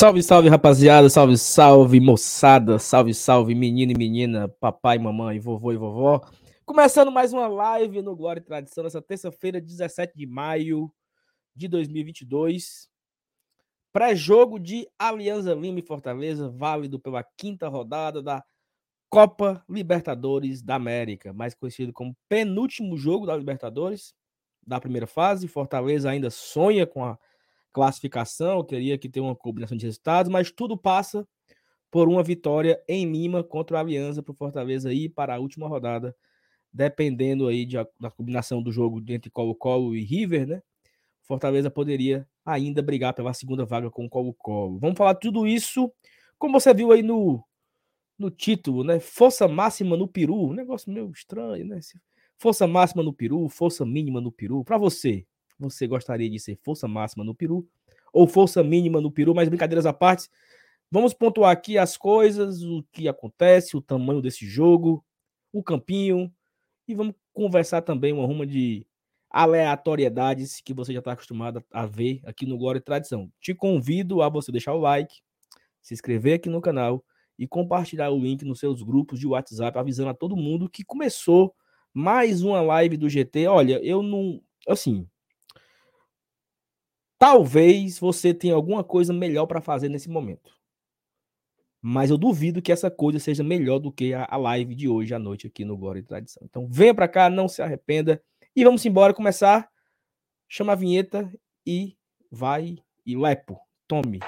Salve, salve, rapaziada, salve, salve, moçada, salve, salve, menino e menina, papai, mamãe, vovô e vovó. Começando mais uma live no Glória e Tradição, nessa terça-feira, 17 de maio de 2022. Pré-jogo de Alianza Lima e Fortaleza, válido pela quinta rodada da Copa Libertadores da América, mais conhecido como penúltimo jogo da Libertadores da primeira fase. Fortaleza ainda sonha com a classificação, teria que ter uma combinação de resultados, mas tudo passa por uma vitória em Lima contra a Aliança para o Fortaleza ir para a última rodada, dependendo aí de, da combinação do jogo entre Colo-Colo e River, né? Fortaleza poderia ainda brigar pela segunda vaga com o Colo-Colo. Vamos falar tudo isso, como você viu aí no, no título, né? Força máxima no Peru, um negócio meio estranho, né? Força máxima no Peru, força mínima no Peru. Para você, você gostaria de ser força máxima no Peru ou força mínima no Peru, mas brincadeiras à parte, vamos pontuar aqui as coisas, o que acontece, o tamanho desse jogo, o campinho e vamos conversar também uma ruma de aleatoriedades que você já está acostumado a ver aqui no Glória e Tradição. Te convido a você deixar o like, se inscrever aqui no canal e compartilhar o link nos seus grupos de WhatsApp, avisando a todo mundo que começou mais uma live do GT. Olha, eu não. Assim, Talvez você tenha alguma coisa melhor para fazer nesse momento. Mas eu duvido que essa coisa seja melhor do que a, live de hoje à noite aqui no Glória e Tradição. Então venha para cá, não se arrependa. E vamos embora começar. Chama a vinheta e vai e lepo. Tome.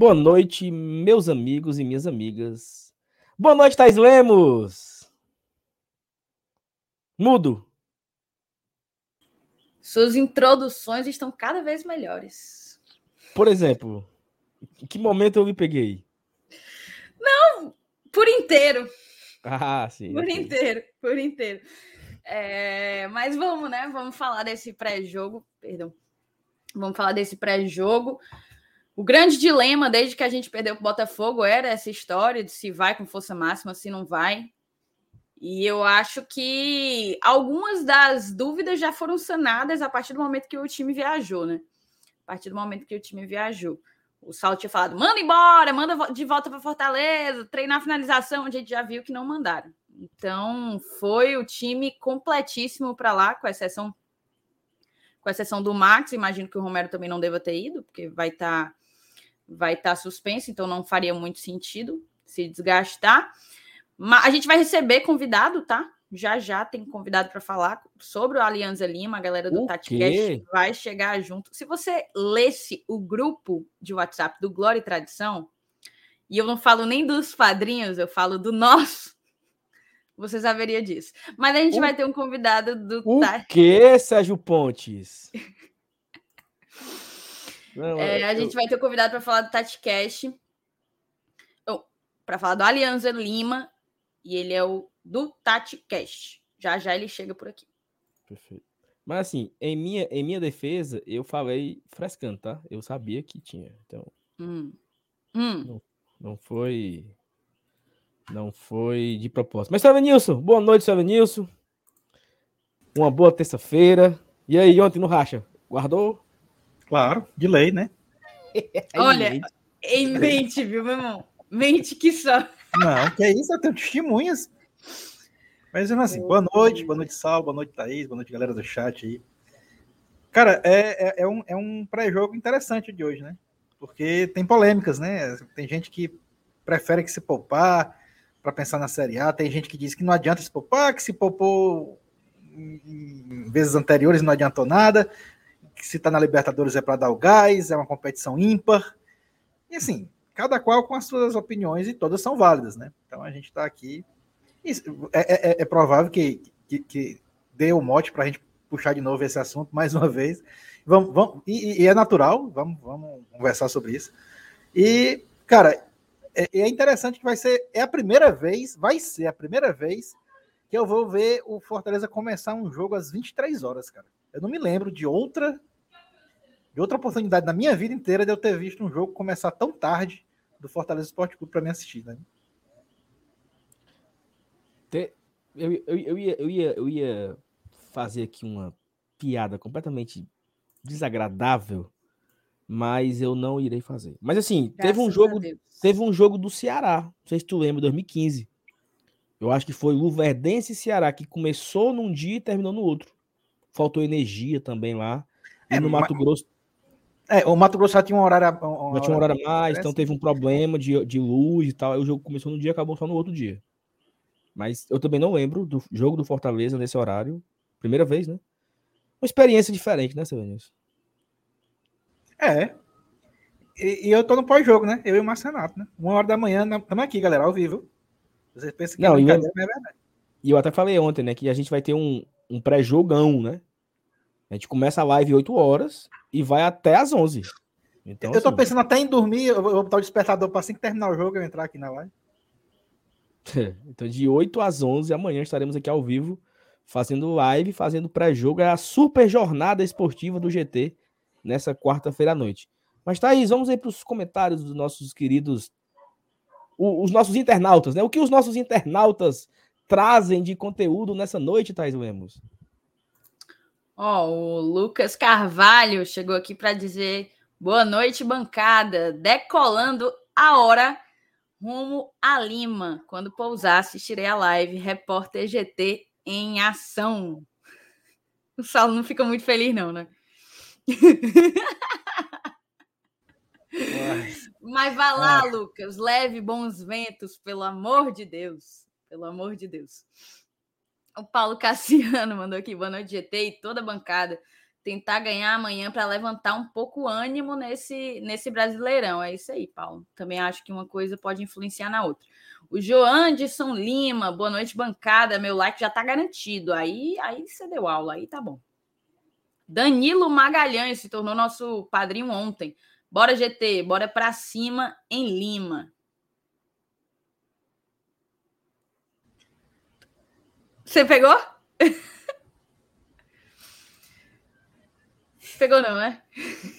Boa noite, meus amigos e minhas amigas. Boa noite, Thais Lemos. Mudo. Suas introduções estão cada vez melhores. Por exemplo, em que momento eu me peguei? Não, por inteiro. Ah, sim. Por okay. inteiro, por inteiro. É, mas vamos, né? Vamos falar desse pré-jogo. Perdão. Vamos falar desse pré-jogo. O grande dilema desde que a gente perdeu o Botafogo era essa história de se vai com força máxima, se não vai. E eu acho que algumas das dúvidas já foram sanadas a partir do momento que o time viajou, né? A partir do momento que o time viajou. O Sal tinha falado: manda embora, manda de volta para Fortaleza, treinar a finalização, a gente já viu que não mandaram. Então, foi o time completíssimo para lá, com exceção com exceção do Max. Imagino que o Romero também não deva ter ido, porque vai estar tá vai estar tá suspenso, então não faria muito sentido se desgastar. Mas a gente vai receber convidado, tá? Já já tem convidado para falar sobre o Alianza Lima, a galera do TatiCast vai chegar junto. Se você lesse o grupo de WhatsApp do Glória e Tradição, e eu não falo nem dos padrinhos, eu falo do nosso, você saberia disso. Mas a gente o... vai ter um convidado do. O quê, Sérgio Pontes? Não, é, a eu... gente vai ter convidado para falar do TatiCast, para falar do Alianza Lima, e ele é o do TatiCast. Já já ele chega por aqui. Perfeito. Mas assim, em minha, em minha defesa, eu falei frescando, tá? Eu sabia que tinha. Então. Hum. Hum. Não, não foi. Não foi de propósito. Mas, Sérgio Nilson, boa noite, Sérgio Nilson. Uma boa terça-feira. E aí, ontem no Racha? Guardou? Claro, de lei, né? Olha, em mente, viu, meu irmão? Mente que só. Não, que é isso, eu tenho testemunhas. Mas assim, boa noite, boa noite, Sal, boa noite, Thaís, boa noite, galera do chat aí. Cara, é, é, é um, é um pré-jogo interessante de hoje, né? Porque tem polêmicas, né? Tem gente que prefere que se poupar para pensar na Série A, tem gente que diz que não adianta se poupar, que se poupou em vezes anteriores não adiantou nada que se está na Libertadores é para dar o gás, é uma competição ímpar. E assim, cada qual com as suas opiniões e todas são válidas, né? Então a gente está aqui. É, é, é, provável que, que, que dê o mote para a gente puxar de novo esse assunto mais uma vez. Vamos, vamos, e, e é natural, vamos, vamos conversar sobre isso. E, cara, é, é interessante que vai ser. É a primeira vez, vai ser a primeira vez que eu vou ver o Fortaleza começar um jogo às 23 horas, cara. Eu não me lembro de outra de outra oportunidade na minha vida inteira de eu ter visto um jogo começar tão tarde do Fortaleza Esporte Clube para me assistir, né? Eu, eu, eu, ia, eu, ia, eu ia fazer aqui uma piada completamente desagradável, mas eu não irei fazer. Mas assim, Graças teve um jogo, teve um jogo do Ceará, não sei se tu lembra, 2015. Eu acho que foi Luverdense e Ceará que começou num dia e terminou no outro. Faltou energia também lá. E é, no Mato mas... Grosso é, o Mato Grosso já tinha um horário. Um, já tinha um horário a mais, então teve um problema de, de luz e tal. O jogo começou no dia e acabou só no outro dia. Mas eu também não lembro do jogo do Fortaleza nesse horário. Primeira vez, né? Uma experiência diferente, né, Silvanilson? É. E, e, eu tô no pós-jogo, né? Eu e o Marcenato, né? Uma hora da manhã, estamos aqui, galera, ao vivo. Vocês pensam que não, é brincadeira, eu, é verdade. E eu até falei ontem, né, que a gente vai ter um, um pré-jogão, né? A gente começa a live 8 horas e vai até às 11. Então, eu tô assim, pensando até em dormir, eu vou botar o despertador para assim que terminar o jogo eu entrar aqui na live. então, de 8 às 11, amanhã estaremos aqui ao vivo, fazendo live, fazendo pré-jogo. É a super jornada esportiva do GT nessa quarta-feira à noite. Mas, Thaís, vamos aí para os comentários dos nossos queridos, os nossos internautas, né? O que os nossos internautas trazem de conteúdo nessa noite, Thaís Lemos? Ó, oh, o Lucas Carvalho chegou aqui para dizer boa noite, bancada. Decolando a hora rumo a Lima. Quando pousar, assistirei a live. Repórter GT em ação. O Saulo não fica muito feliz, não, né? Mas vá lá, Lucas. Leve bons ventos, pelo amor de Deus. Pelo amor de Deus. O Paulo Cassiano mandou aqui, boa noite, GT e toda a bancada. Tentar ganhar amanhã para levantar um pouco o ânimo nesse, nesse Brasileirão. É isso aí, Paulo. Também acho que uma coisa pode influenciar na outra. O Joanderson Lima, boa noite, bancada. Meu like já está garantido. Aí, aí você deu aula, aí tá bom. Danilo Magalhães se tornou nosso padrinho ontem. Bora, GT, bora para cima em Lima. Você pegou? pegou não, né?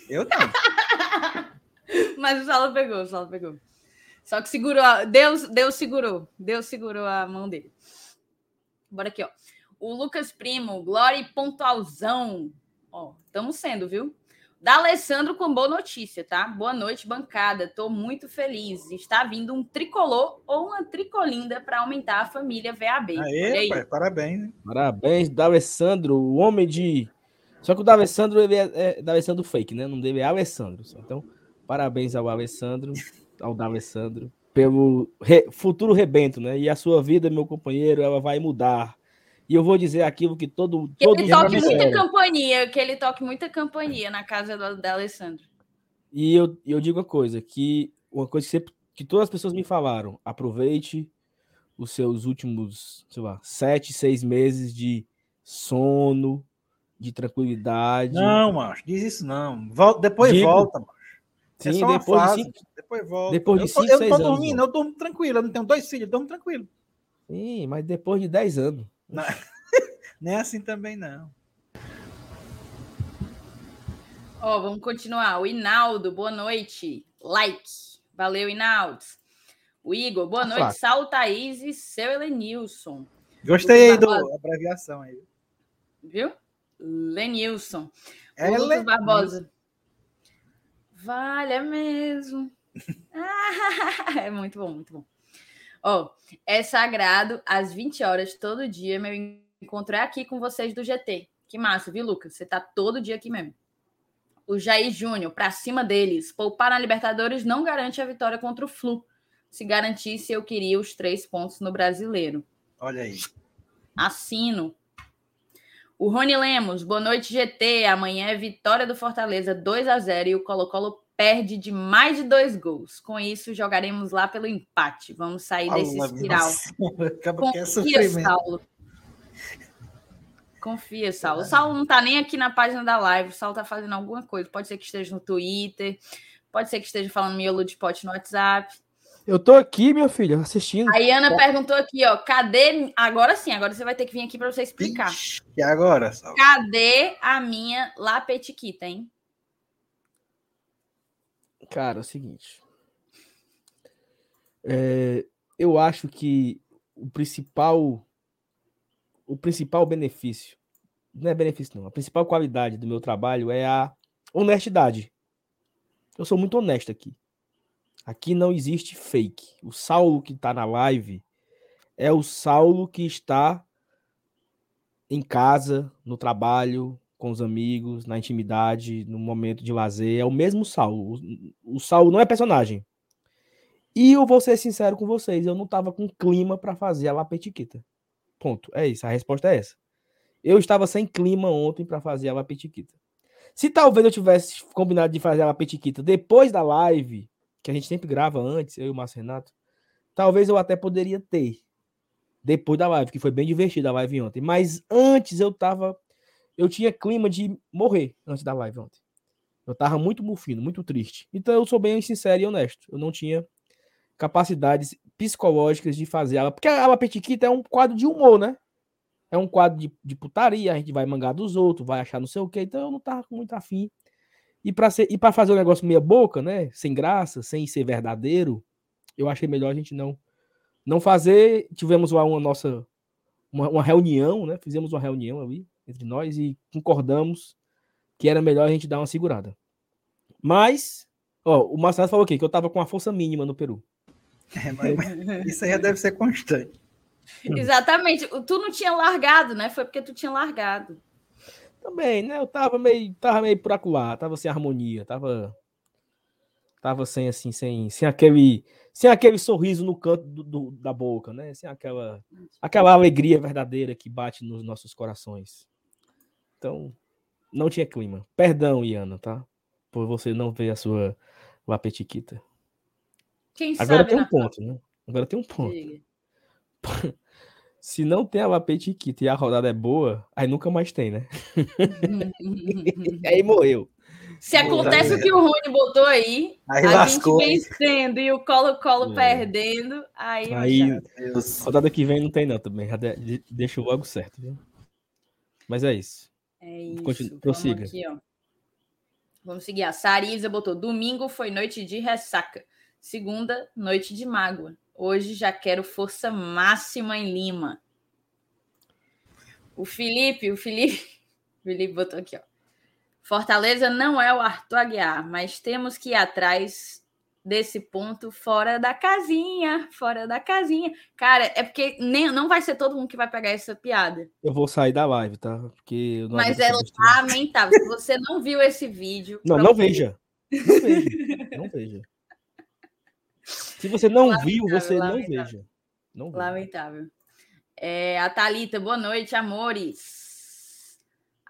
Eu não. Mas o Saulo pegou, o Saulo pegou. Só que segurou, Deus, Deus segurou, Deus segurou a mão dele. Bora aqui, ó. O Lucas Primo, Glória e Pontualzão. Ó, estamos sendo, viu? Da Alessandro com boa notícia, tá? Boa noite, bancada. Estou muito feliz. Está vindo um tricolor ou uma tricolinda para aumentar a família VAB. Aê, pai, parabéns. Parabéns, D'Alessandro, o homem de. Só que o D'Alessandro ele é, é D'Alessandro fake, né? Não dele é Alessandro. Então, parabéns ao Alessandro, ao D'Alessandro, pelo re... futuro rebento, né? E a sua vida, meu companheiro, ela vai mudar e eu vou dizer aquilo que todo. Que ele toque muita campanha, que ele toque muita campanha na casa do, da Alessandro. E eu, eu digo uma coisa, que uma coisa que, sempre, que todas as pessoas me falaram: aproveite os seus últimos, sei lá, sete, seis meses de sono, de tranquilidade. Não, macho, diz isso não. Volta, depois Digo, volta, macho. É sim, depois fase, de cinco, depois volta. Depois de cinco, eu, tô, eu não tô dormindo, anos, eu durmo tranquilo, eu não tenho dois filhos, eu durmo tranquilo. Sim, mas depois de dez anos. Não, nem é assim também não. Ó, oh, vamos continuar. O Inaldo, boa noite. Like. Valeu, Inaldo. O Igor, boa noite. Claro. Saulo Thaís e seu Elenilson. Gostei da abreviação aí. Viu? Lenilson. É o Lucas Barbosa. Vale, é mesmo. ah, é muito bom, muito bom. Ó, oh, é sagrado às 20 horas todo dia. Meu encontro é aqui com vocês do GT. Que massa, viu, Lucas? Você tá todo dia aqui mesmo. O Jair Júnior, pra cima deles. Poupar na Libertadores não garante a vitória contra o Flu. Se garantisse, eu queria os três pontos no brasileiro. Olha aí. Assino. O Rony Lemos, boa noite, GT. Amanhã é vitória do Fortaleza 2 a 0 e o Colo-Colo perde de mais de dois gols. Com isso, jogaremos lá pelo empate. Vamos sair desse espiral. Confia, Saulo. Confia, Saulo. O Saulo não tá nem aqui na página da live. O Saulo tá fazendo alguma coisa. Pode ser que esteja no Twitter. Pode ser que esteja falando miolo de pote no WhatsApp. Eu tô aqui, meu filho, assistindo. A Iana perguntou aqui, ó, cadê? Agora sim, agora você vai ter que vir aqui para você explicar. E agora? Saulo? Cadê a minha lapetiquita, hein? Cara, é o seguinte. É, eu acho que o principal o principal benefício não é benefício não, a principal qualidade do meu trabalho é a honestidade. Eu sou muito honesto aqui. Aqui não existe fake. O Saulo que está na live é o Saulo que está em casa, no trabalho, com os amigos, na intimidade, no momento de lazer. É o mesmo Saulo. O, Saulo não é personagem. E eu vou ser sincero com vocês, eu não estava com clima para fazer a lapetiquita. Ponto. É isso, a resposta é essa. Eu estava sem clima ontem para fazer a lapetiquita. Se talvez eu tivesse combinado de fazer a lapetiquita depois da live, que a gente sempre grava antes, eu e o Márcio Renato, talvez eu até poderia ter depois da live, que foi bem divertida a live ontem. Mas antes eu tava. Eu tinha clima de morrer antes da live ontem. Eu tava muito mufino, muito triste. Então eu sou bem sincero e honesto. Eu não tinha capacidades psicológicas de fazer ela. Porque a Petiquita é um quadro de humor, né? É um quadro de, de putaria, a gente vai mangar dos outros, vai achar não sei o quê. Então eu não tava com muito afim. E para fazer um negócio meia boca, né? Sem graça, sem ser verdadeiro, eu achei melhor a gente não não fazer. Tivemos lá uma nossa uma, uma, reunião, né? Fizemos uma reunião ali entre nós e concordamos que era melhor a gente dar uma segurada. Mas, ó, o Marcelo falou aqui que eu tava com a força mínima no Peru. É, mas, isso aí deve ser constante. Exatamente. Tu não tinha largado, né? Foi porque tu tinha largado. Também, né? Eu tava meio, tava meio por acular, tava sem harmonia, tava tava sem assim, sem, sem aquele sem aquele sorriso no canto do, do, da boca, né? Sem aquela, aquela alegria verdadeira que bate nos nossos corações. Então, não tinha clima. Perdão, Iana, tá? Por você não ver a sua lapetiquita. Quem Agora sabe, tem um ponto, né? Agora tem um ponto. Se não tem a lapetiquita e a rodada é boa, aí nunca mais tem, né? aí morreu. Se acontece o que o Rony botou aí, Aí a lascou. gente vencendo e o Colo-Colo É. perdendo, aí, Aí, rodada que vem não tem não também. Já Deixa logo certo, viu? Mas é isso. É isso. Continua- Vamos prossiga. aqui, ó. Vamos seguir. A Sarisa botou: domingo foi noite de ressaca. Segunda, noite de mágoa. Hoje já quero força máxima em Lima. O Felipe, o Felipe, o Felipe botou aqui, ó. Fortaleza não é o Arthur Aguiar, mas temos que ir atrás desse ponto fora da casinha, fora da casinha. Cara, é porque nem, não vai ser todo mundo que vai pegar essa piada. Eu vou sair da live, tá? Porque não Mas é lamentável. Se você não viu esse vídeo. Não, não veja. Não veja. Não veja. Se você não viu, você não lamentável. veja. Não veja. Lamentável. É, a Thalita, boa noite, amores.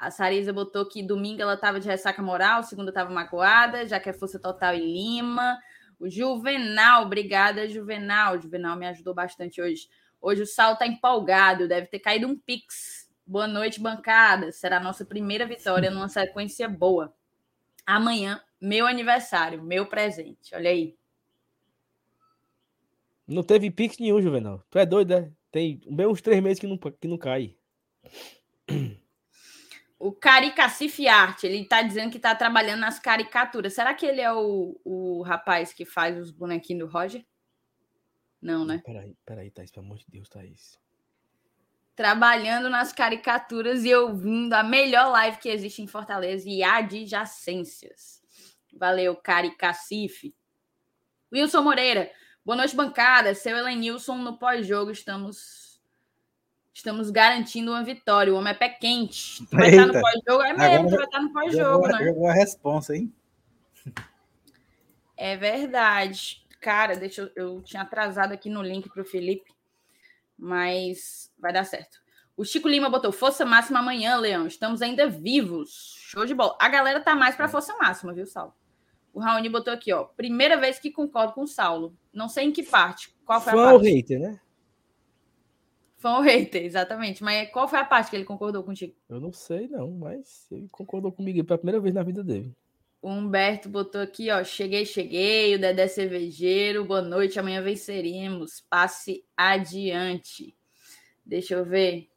A Sarisa botou que domingo ela estava de ressaca moral, segunda estava magoada, já que é força total em Lima. O Juvenal, obrigada, Juvenal. Juvenal me ajudou bastante hoje. Hoje o Sal tá empolgado, deve ter caído um pix. Boa noite, bancada. Será a nossa primeira vitória numa sequência boa. Amanhã, meu aniversário, meu presente. Olha aí. Não teve pix nenhum, Juvenal. Tu é doido, né? Tem bem uns três meses que não, que não cai. O Caricacife Arte, ele tá dizendo que tá trabalhando nas caricaturas. Será que ele é o, o rapaz que faz os bonequinhos do Roger? Não, né? Peraí, peraí, Thaís, pelo amor de Deus, Thaís. Trabalhando nas caricaturas e ouvindo a melhor live que existe em Fortaleza e adjacências. Valeu, Caricacife. Wilson Moreira, boa noite, bancada. Seu Elenilson no pós-jogo, estamos estamos garantindo uma vitória. O homem é pé quente. Tu vai estar no Eita. pós-jogo? É mesmo, Agora vai estar no pós-jogo, né? jogou a responsa, hein? É verdade. Cara, deixa eu. Eu tinha atrasado aqui no link para o Felipe, mas vai dar certo. O Chico Lima botou força máxima amanhã, Leão. Estamos ainda vivos. Show de bola. A galera tá mais para força máxima, viu, Saulo? O Raoni botou aqui, ó. Primeira vez que concordo com o Saulo. Não sei em que parte. Qual foi a Fã ou parte? hater, né? Fã ou hater, exatamente. Mas qual foi a parte que ele concordou contigo? Eu não sei, não, mas ele concordou comigo pela primeira vez na vida dele. O Humberto botou aqui, ó. Cheguei, cheguei. O Dedé Cervejeiro. Boa noite. Amanhã venceremos. Passe adiante. Deixa eu ver.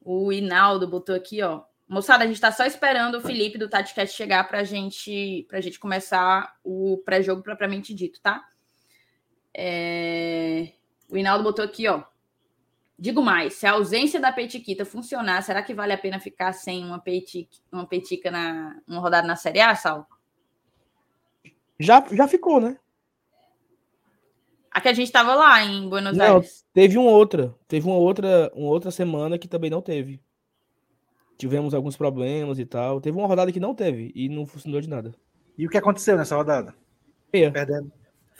O Inaldo botou aqui, ó. Moçada, a gente está só esperando o Felipe do TatiCast chegar para gente, a gente começar o pré-jogo propriamente dito, tá? É... O Hinaldo botou aqui, ó. Digo mais, se a ausência da petiquita funcionar, será que vale a pena ficar sem uma, petica, uma petica na uma rodada na Série A, Sal? Já, já ficou, né? A que a gente estava lá em Buenos não, Aires. Teve uma outra. Teve uma outra, uma outra semana que também não teve. Tivemos alguns problemas e tal. Teve uma rodada que não teve e não funcionou de nada. E o que aconteceu nessa rodada? Perdendo.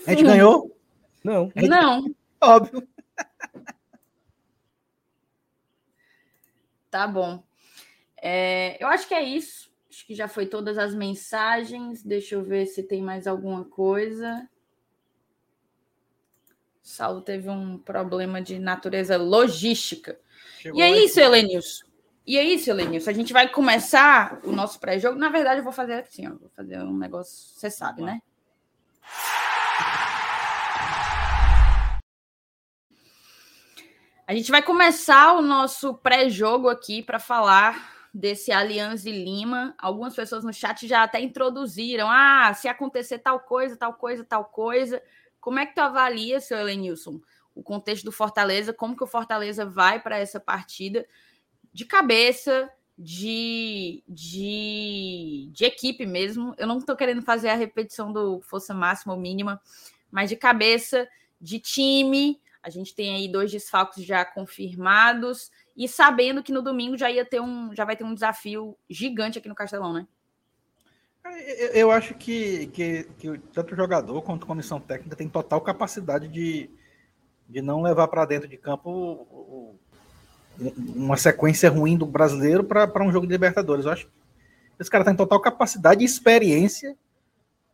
A gente ganhou? Não. Gente... Não. Óbvio. Tá bom. É, eu acho que é isso. Acho que já foi todas as mensagens. Deixa eu ver se tem mais alguma coisa. Saulo teve um problema de natureza logística. Chegou e é isso, Helenius. E é isso, Helenius. A gente vai começar o nosso pré-jogo. Na verdade, eu vou fazer assim, ó, vou fazer um negócio, você sabe, né? A gente vai começar o nosso pré-jogo aqui para falar desse Aliança e Lima. Algumas pessoas no chat já até introduziram. Ah, se acontecer tal coisa, tal coisa, tal coisa. Como é que tu avalia, seu Elenilson, o contexto do Fortaleza? Como que o Fortaleza vai para essa partida? de cabeça, de, de, de equipe mesmo. Eu não estou querendo fazer a repetição do força máxima ou mínima, mas de cabeça, de time. A gente tem aí dois desfalques já confirmados e sabendo que no domingo já ia ter um, já vai ter um desafio gigante aqui no Castelão, né? Eu acho que, que, que tanto o jogador quanto a comissão técnica tem total capacidade de, de não levar para dentro de campo uma sequência ruim do brasileiro para um jogo de Libertadores. Eu acho que esse cara tem total capacidade e experiência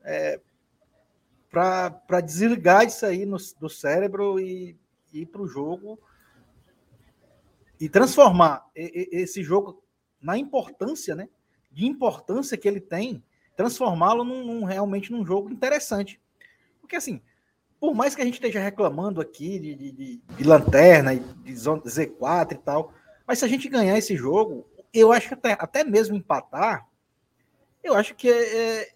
é, para desligar isso aí no, do cérebro e, e ir para o jogo e transformar esse jogo na importância, né? De importância que ele tem, transformá-lo num, num, realmente num jogo interessante. Porque assim, por mais que a gente esteja reclamando aqui de, de, de lanterna, de Z4 e tal, mas se a gente ganhar esse jogo, eu acho que até, até mesmo empatar, eu acho que é, é,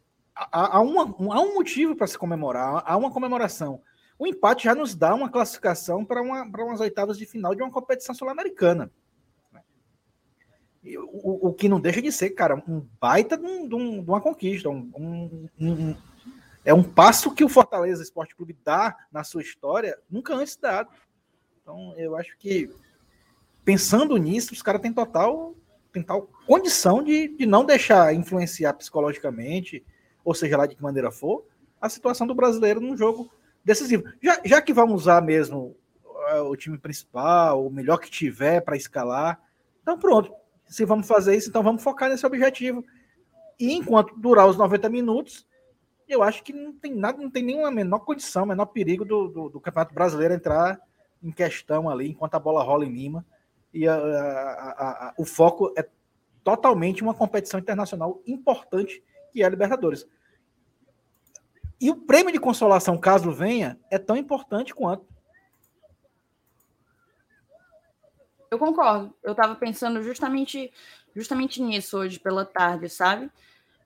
há, uma, há um motivo para se comemorar, há uma comemoração. O empate já nos dá uma classificação para uma, umas oitavas de final de uma competição sul-americana. O, o, que não deixa de ser, cara, um baita de, um, de uma conquista, um, um, é um passo que o Fortaleza Esporte Clube dá na sua história, nunca antes dado. Então, eu acho que, pensando nisso, os caras têm total, têm tal condição de, de não deixar influenciar psicologicamente, ou seja lá de que maneira for, a situação do brasileiro num jogo decisivo. Já, já que vamos usar mesmo é, o time principal, o melhor que tiver para escalar, então pronto. Se vamos fazer isso, então vamos focar nesse objetivo. E enquanto durar os 90 minutos, eu acho que não tem nada, não tem nenhuma menor condição, menor perigo do, do, do Campeonato Brasileiro entrar em questão ali enquanto a bola rola em Lima. E a, a, a, o foco é totalmente uma competição internacional importante que é a Libertadores. E o prêmio de consolação, caso venha, é tão importante quanto. Eu concordo. Eu estava pensando justamente, justamente nisso hoje pela tarde, sabe?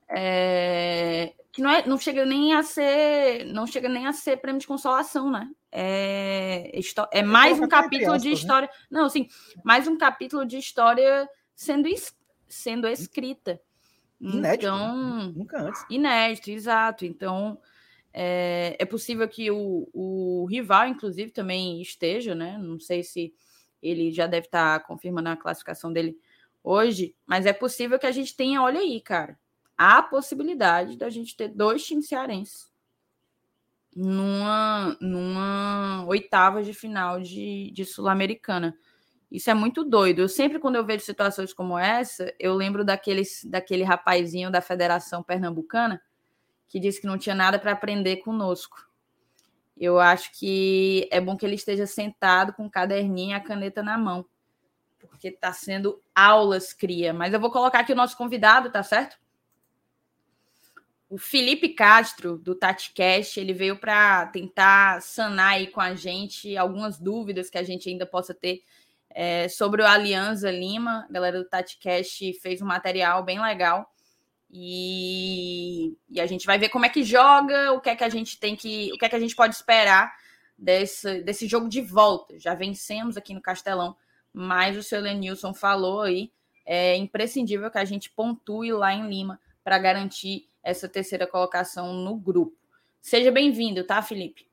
É, que não, é, não chega nem a ser não chega nem a ser prêmio de consolação, né? É, é mais um capítulo de né? história. Né? Não, assim, mais um capítulo de história sendo, sendo escrita. Inédito. Né? Então, Nunca antes. Inédito, exato. Então, é, é possível que o, o rival, inclusive, também esteja, né? Não sei se ele já deve estar confirmando a classificação dele hoje, mas é possível que a gente tenha, olha aí, cara há a possibilidade da gente ter dois times cearenses numa, numa oitava de final de, de Sul-Americana. Isso é muito doido. Eu sempre, quando eu vejo situações como essa, eu lembro daqueles, daquele rapazinho da Federação Pernambucana que disse que não tinha nada para aprender conosco. Eu acho que é bom que ele esteja sentado com o caderninho e a caneta na mão, porque está sendo aulas cria. Mas eu vou colocar aqui o nosso convidado, tá certo? O Felipe Castro, do TatiCast, ele veio para tentar sanar aí com a gente algumas dúvidas que a gente ainda possa ter é, sobre o Alianza Lima. A galera do TatiCast fez um material bem legal. E, e, a gente vai ver como é que joga, o que é que a gente tem que. o que é que a gente pode esperar desse, desse jogo de volta. Já vencemos aqui no Castelão, mas o seu Lenilson falou aí. É imprescindível que a gente pontue lá em Lima para garantir essa terceira colocação no grupo. Seja bem-vindo, tá, Felipe?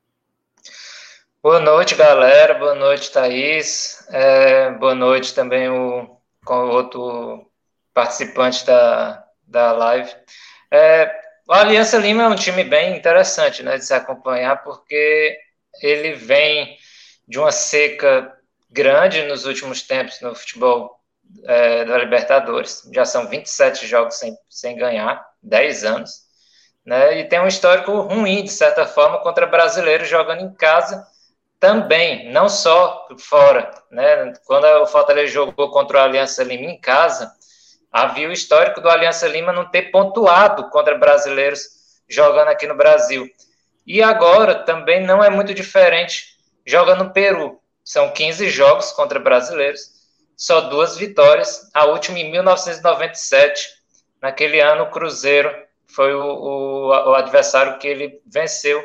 Boa noite, galera. Boa noite, Thaís. É, boa noite também o, com o outro participante da, da live. É, o Aliança Lima é um time bem interessante né, de se acompanhar, porque ele vem de uma seca grande nos últimos tempos no futebol é, da Libertadores. Já são 27 jogos sem, sem ganhar, 10 anos né? E tem um histórico ruim, de certa forma, contra brasileiros jogando em casa também, não só fora, né? Quando o Fortaleza jogou contra o Aliança Lima em casa, havia o histórico do Aliança Lima não ter pontuado contra brasileiros jogando aqui no Brasil. E agora também não é muito diferente jogando no Peru. São 15 jogos contra brasileiros, só duas vitórias, a última em 1997. Naquele ano, o Cruzeiro foi o, o, o adversário que ele venceu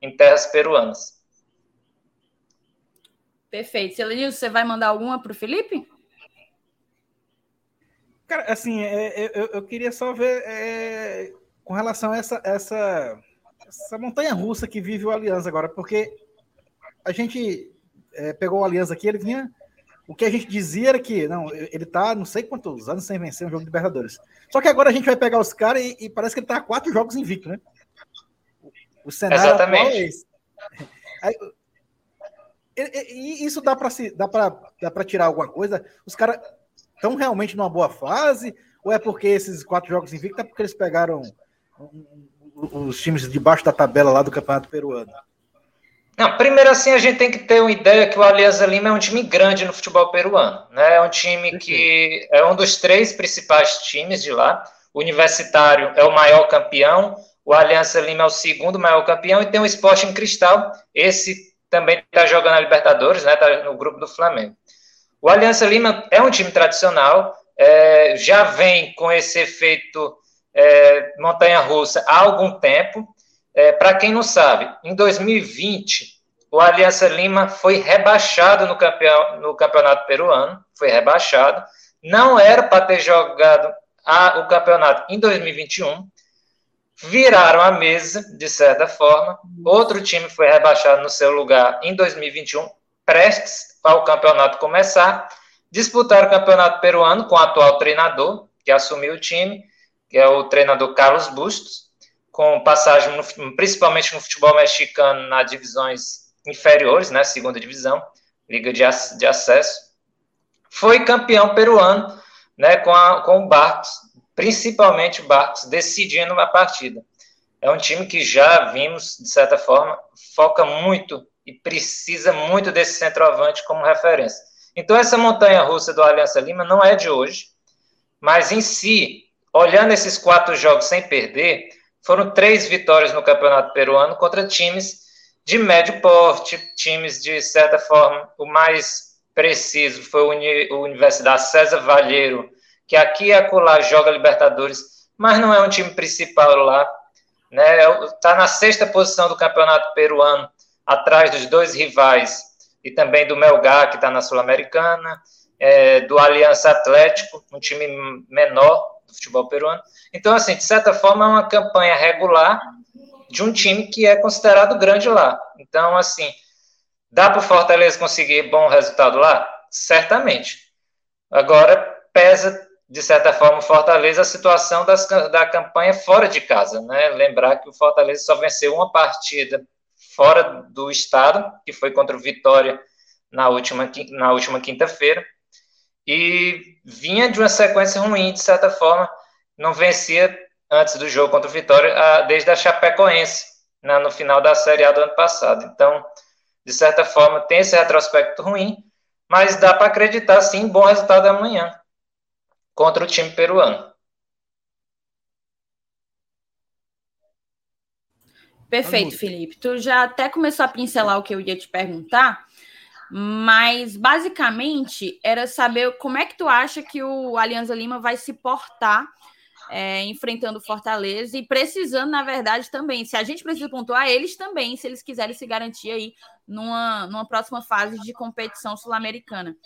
em terras peruanas. Perfeito. Celenil, você vai mandar alguma para o Felipe? Cara, assim, é, é, eu, eu, queria só ver é, com relação a essa, essa, essa montanha russa que vive o Aliança agora, porque a gente é, pegou o Aliança aqui, ele vinha o que a gente dizia era que, não, ele tá não sei quantos anos sem vencer um jogo de Libertadores. Só que agora a gente vai pegar os caras e, e, parece que ele tá quatro jogos invicto, né? O cenário Exatamente. é esse. Aí, e, e, isso dá para dá dá tirar alguma coisa? Os caras estão realmente numa boa fase ou é porque esses quatro jogos invictos é porque eles pegaram os times de baixo da tabela lá do Campeonato Peruano? Não, primeiro assim a gente tem que ter uma ideia que o Alianza Lima é um time grande no futebol peruano, né? É um time que é um dos três principais times de lá. O Universitário é o maior campeão, o Aliança Lima é o segundo maior campeão e tem o Sporting Cristal, esse também está jogando a Libertadores, né? Está no grupo do Flamengo. O Aliança Lima é um time tradicional, é, já vem com esse efeito é, montanha-russa há algum tempo. É, Para quem não sabe, em 2020, o Aliança Lima foi rebaixado no, campeão, no campeonato peruano, foi rebaixado. Não era para ter jogado a, o campeonato em 2021. Viraram a mesa, de certa forma. Outro time foi rebaixado no seu lugar em 2021, prestes ao campeonato começar. Disputaram o campeonato peruano com o atual treinador, que assumiu o time, que é o treinador Carlos Bustos com passagem no, principalmente no futebol mexicano nas divisões inferiores, né, segunda divisão, liga de, de acesso. Foi campeão peruano, né, com, a, com o Barcos, principalmente o Barcos, decidindo a partida. É um time que já vimos, de certa forma, foca muito e precisa muito desse centroavante como referência. Então, essa montanha russa do Aliança Lima não é de hoje, mas em si, olhando esses quatro jogos sem perder, foram três vitórias no Campeonato Peruano contra times de médio porte, times de certa forma, o mais preciso foi o Universidade César Valheiro, que aqui e acolá joga Libertadores, mas não é um time principal lá. Né? Está na sexta posição do Campeonato Peruano, atrás dos dois rivais, e também do Melgar, que está na Sul-Americana, é, do Aliança Atlético, um time menor do futebol peruano. Então, assim, de certa forma, é uma campanha regular de um time que é considerado grande lá. Então, assim, dá para o Fortaleza conseguir bom resultado lá? Certamente. Agora, pesa, de certa forma, o Fortaleza a situação das, da campanha fora de casa. Né? Lembrar que o Fortaleza só venceu uma partida fora do estado, que foi contra o Vitória na última, na última quinta-feira e vinha de uma sequência ruim, de certa forma, não vencia antes do jogo contra o Vitória, desde a Chapecoense, né, no final da Série A do ano passado. Então, de certa forma, tem esse retrospecto ruim, mas dá para acreditar, sim, bom resultado amanhã contra o time peruano. Perfeito, Felipe. Tu já até começou a pincelar o que eu ia te perguntar, Mas basicamente era saber como é que tu acha que o Alianza Lima vai se portar é, enfrentando Fortaleza e precisando, na verdade, também. Se a gente precisa pontuar, eles também, se eles quiserem se garantir aí numa, numa próxima fase de competição sul-americana.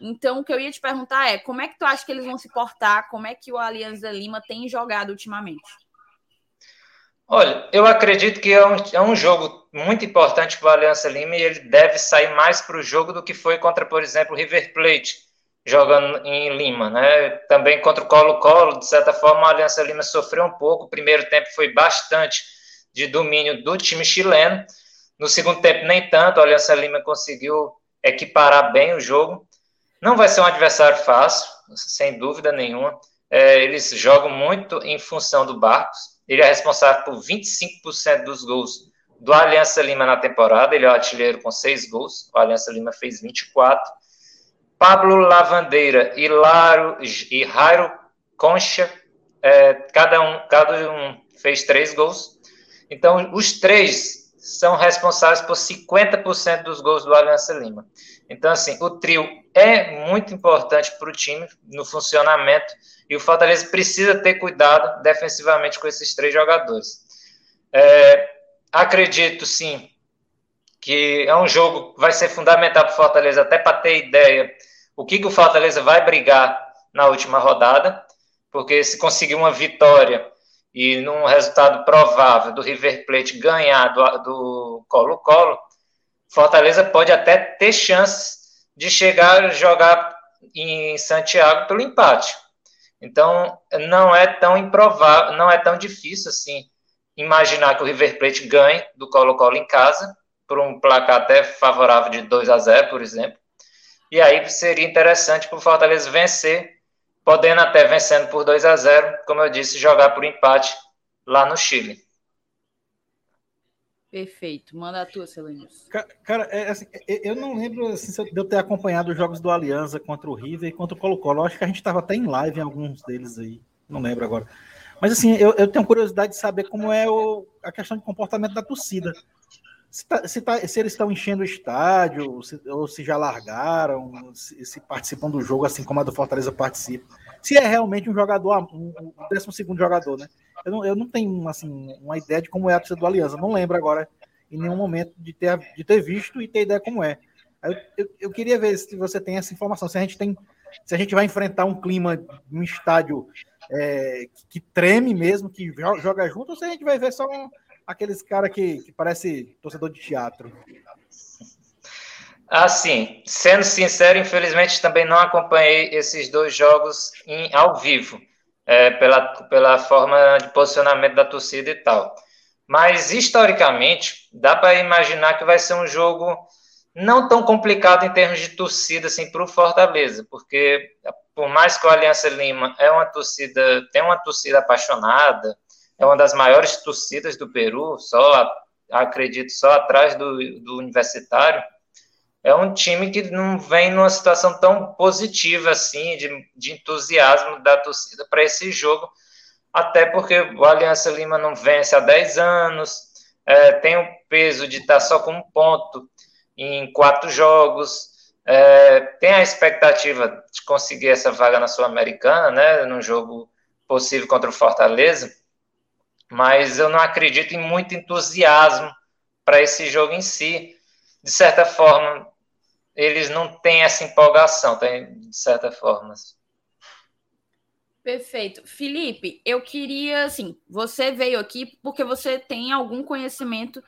Então, o que eu ia te perguntar é como é que tu acha que eles vão se portar? Como é que o Alianza Lima tem jogado ultimamente? Olha, eu acredito que é um, é um jogo muito importante para o Aliança Lima e ele deve sair mais para o jogo do que foi contra, por exemplo, o River Plate, jogando em Lima, né? Também contra o Colo-Colo, de certa forma, a Aliança Lima sofreu um pouco. O primeiro tempo foi bastante de domínio do time chileno. No segundo tempo, nem tanto. A Aliança Lima conseguiu equiparar bem o jogo. Não vai ser um adversário fácil, sem dúvida nenhuma. É, eles jogam muito em função do Barcos. Ele é responsável por 25% dos gols do Aliança Lima na temporada. Ele é o artilheiro com seis gols. O Aliança Lima fez 24. Pablo Lavandeira e Laro e Concha, é, cada um, cada um fez três gols. Então, os três são responsáveis por 50% dos gols do Aliança Lima. Então, assim, o trio é muito importante para o time no funcionamento e o Fortaleza precisa ter cuidado defensivamente com esses três jogadores. É, acredito, sim, que é um jogo que vai ser fundamental para o Fortaleza, até para ter ideia o que, que o Fortaleza vai brigar na última rodada, porque se conseguir uma vitória e num resultado provável do River Plate ganhar do Colo-Colo, Fortaleza pode até ter chances de chegar a jogar em Santiago pelo empate. Então, não é tão improvável, não é tão difícil assim imaginar que o River Plate ganhe do Colo-Colo em casa, por um placar até favorável de 2 a 0, por exemplo. E aí seria interessante para o Fortaleza vencer, podendo até vencendo por 2 a 0, como eu disse, jogar por empate lá no Chile. Perfeito. Manda a tua, Celenius. Cara, é, assim, é, eu não lembro assim, de eu ter acompanhado os jogos do Aliança contra o River e contra o Colo-Colo. Acho que a gente estava até em live em alguns deles aí. Não lembro agora. Mas assim, eu, eu tenho curiosidade de saber como é o, a questão de comportamento da torcida. Se, tá, se, tá, se, eles estão enchendo o estádio, se, ou se já largaram, se, se, participam do jogo, assim como a do Fortaleza participa. Se é realmente um jogador, um, um 12 jogador, né? Eu não, eu não tenho assim, uma ideia de como é a torcida do Aliança. Não lembro agora, em nenhum momento, de ter, de ter visto e ter ideia como é. Eu, eu, eu queria ver se você tem essa informação, se a gente tem. Se a gente vai enfrentar um clima, um estádio é, que, que, treme mesmo, que joga junto, ou se a gente vai ver só um, aqueles cara que, que parece torcedor de teatro. Assim, sendo sincero, infelizmente também não acompanhei esses dois jogos em, ao vivo, é, pela, pela forma de posicionamento da torcida e tal. Mas, historicamente, dá para imaginar que vai ser um jogo não tão complicado em termos de torcida assim, para o Fortaleza, porque por mais que o Aliança Lima é uma torcida, tem uma torcida apaixonada, é uma das maiores torcidas do Peru, só acredito só atrás do, do Universitário. É um time que não vem numa situação tão positiva assim, de, de entusiasmo da torcida para esse jogo, até porque o Aliança Lima não vence há 10 anos, é, tem o peso de estar só com um ponto em quatro jogos, é, tem a expectativa de conseguir essa vaga na Sul-Americana, né, num jogo possível contra o Fortaleza mas eu não acredito em muito entusiasmo para esse jogo em si. De certa forma, eles não têm essa empolgação, tem, de certa forma. Perfeito. Felipe, eu queria, assim, você veio aqui porque você tem algum conhecimento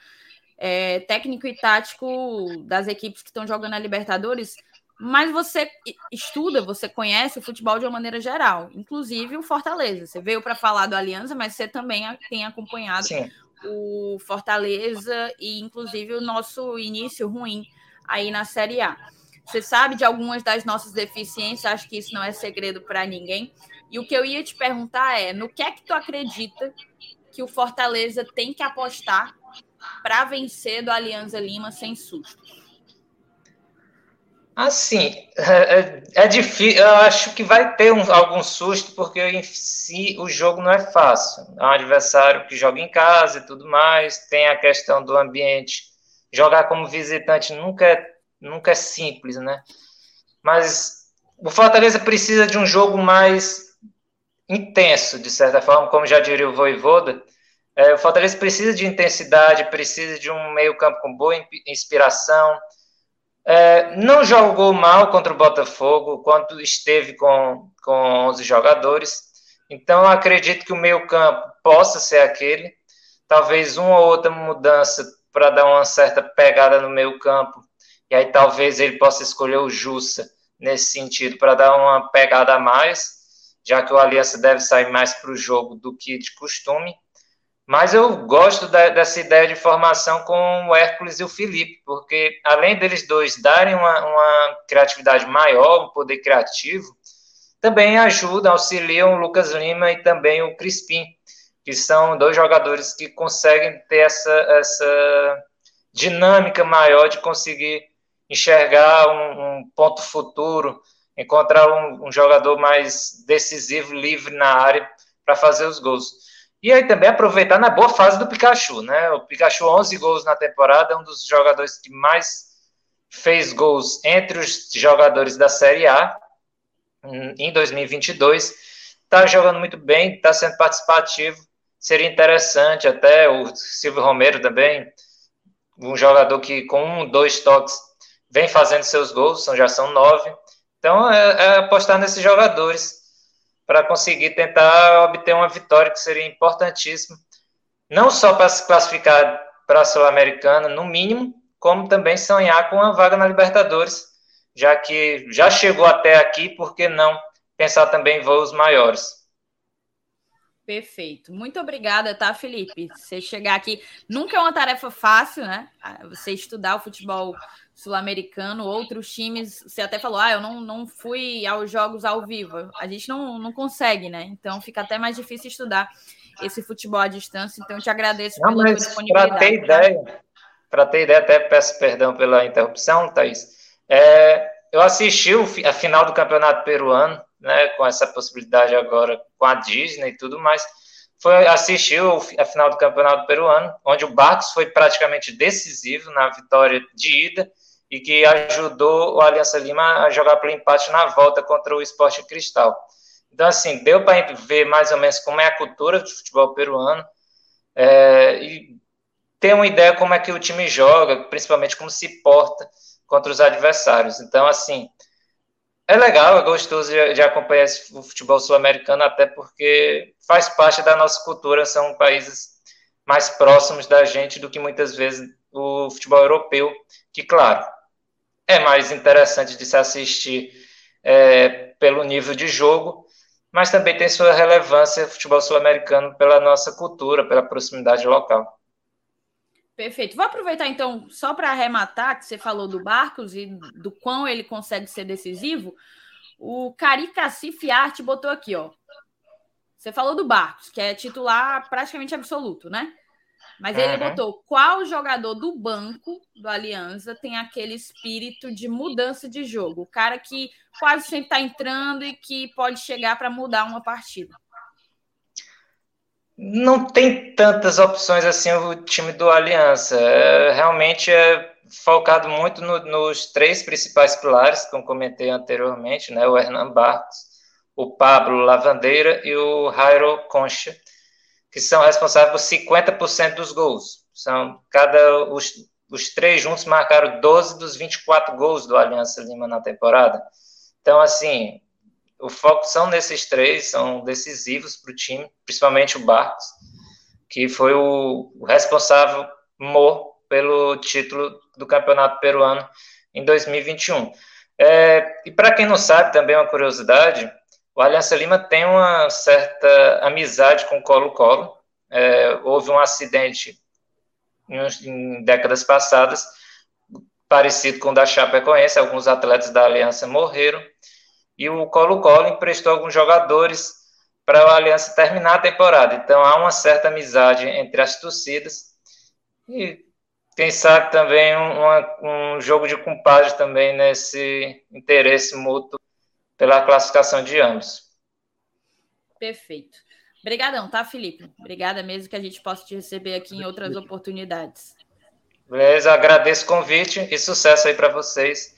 é, técnico e tático das equipes que estão jogando a Libertadores, mas você estuda, você conhece o futebol de uma maneira geral, inclusive o Fortaleza. Você veio para falar do Aliança, mas você também tem acompanhado Sim. o Fortaleza e inclusive o nosso início ruim aí na Série A. Você sabe de algumas das nossas deficiências, acho que isso não é segredo para ninguém. E o que eu ia te perguntar é, no que é que tu acredita que o Fortaleza tem que apostar para vencer do Alianza Lima sem sustos? Assim, é, é, é, difícil. Eu acho que vai ter um, algum susto, porque em si o jogo não é fácil. É um adversário que joga em casa e tudo mais. Tem a questão do ambiente. Jogar como visitante nunca é, nunca é simples, né? Mas o Fortaleza precisa de um jogo mais intenso, de certa forma, como já diria o Voivoda. É, o Fortaleza precisa de intensidade, precisa de um meio-campo com boa inspiração. É, não jogou mal contra o Botafogo, quando esteve com, com 11 jogadores. Então, acredito que o meio-campo possa ser aquele. Talvez uma ou outra mudança para dar uma certa pegada no meio-campo. E aí, talvez ele possa escolher o Jussa nesse sentido, para dar uma pegada a mais já que o Aliança deve sair mais para o jogo do que de costume. Mas eu gosto da, dessa ideia de formação com o Hércules e o Felipe, porque além deles dois darem uma, uma criatividade maior, um poder criativo, também ajudam, auxiliam o Lucas Lima e também o Crispim, que são dois jogadores que conseguem ter essa, essa dinâmica maior de conseguir enxergar um, um ponto futuro, encontrar um, um jogador mais decisivo, livre na área para fazer os gols. E aí também aproveitar na boa fase do Pikachu, né? O Pikachu 11 gols na temporada, é um dos jogadores que mais fez gols entre os jogadores da Série A em 2022. Está jogando muito bem, está sendo participativo. Seria interessante até o Silvio Romero também, um jogador que com um, dois toques vem fazendo seus gols, são, já são nove. Então, é, é apostar nesses jogadores para conseguir tentar obter uma vitória que seria importantíssima, não só para se classificar para a Sul-Americana, no mínimo, como também sonhar com uma vaga na Libertadores, já que já chegou até aqui, por que não pensar também em voos maiores? Perfeito. Muito obrigada, tá, Felipe? Você chegar aqui nunca é uma tarefa fácil, né? Você estudar o futebol sul-americano, outros times. Você até falou, ah, eu não, não fui aos jogos ao vivo. A gente não, não consegue, né? Então fica até mais difícil estudar esse futebol à distância. Então eu te agradeço não, pela disponibilidade. Para ter tá? ideia, para ter ideia, até peço perdão pela interrupção, Thaís. É, eu assisti a final do Campeonato Peruano né, com essa possibilidade agora com a Disney e tudo mais, foi assistir a final do Campeonato Peruano, onde o Barcos foi praticamente decisivo na vitória de ida e que ajudou o Aliança Lima a jogar pelo empate na volta contra o Esporte Cristal. Então, assim, deu para ver mais ou menos como é a cultura do futebol peruano é, e ter uma ideia como é que o time joga, principalmente como se porta contra os adversários. Então, assim, é legal, é gostoso de, de acompanhar o futebol sul-americano, até porque faz parte da nossa cultura, são países mais próximos da gente do que muitas vezes o futebol europeu, que, claro, é mais interessante de se assistir é, pelo nível de jogo, mas também tem sua relevância futebol sul-americano pela nossa cultura, pela proximidade local. Perfeito. Vou aproveitar então só para arrematar que você falou do Barcos e do quão ele consegue ser decisivo. O Caricacife Arte botou aqui, ó. Você falou do Barcos, que é titular praticamente absoluto, né? Mas ele uhum. botou qual jogador do banco do Aliança tem aquele espírito de mudança de jogo, o cara que quase sempre está entrando e que pode chegar para mudar uma partida não tem tantas opções assim o time do Aliança. É, realmente é focado muito no, nos três principais pilares, como comentei anteriormente, né? O Hernan Barros, o Pablo Lavandeira e o Jairo Concha, que são responsáveis por 50% dos gols. São cada os, os três juntos marcaram 12 dos 24 gols do Aliança Lima na temporada. Então, assim, o foco são nesses três, são decisivos para o time, principalmente o Barcos, que foi o, responsável mor pelo título do Campeonato Peruano em 2021. É, e para quem não sabe, também uma curiosidade, o Aliança Lima tem uma certa amizade com o Colo-Colo. É, houve um acidente em, em, décadas passadas, parecido com o da Chapecoense, alguns atletas da Aliança morreram, e o Colo-Colo emprestou alguns jogadores para o Aliança terminar a temporada. Então há uma certa amizade entre as torcidas e quem sabe também um, um jogo de compadre também nesse interesse mútuo pela classificação de ambos. Perfeito. Obrigadão, tá, Felipe? Obrigada mesmo que a gente possa te receber aqui em outras oportunidades. Beleza, agradeço o convite e sucesso aí para vocês,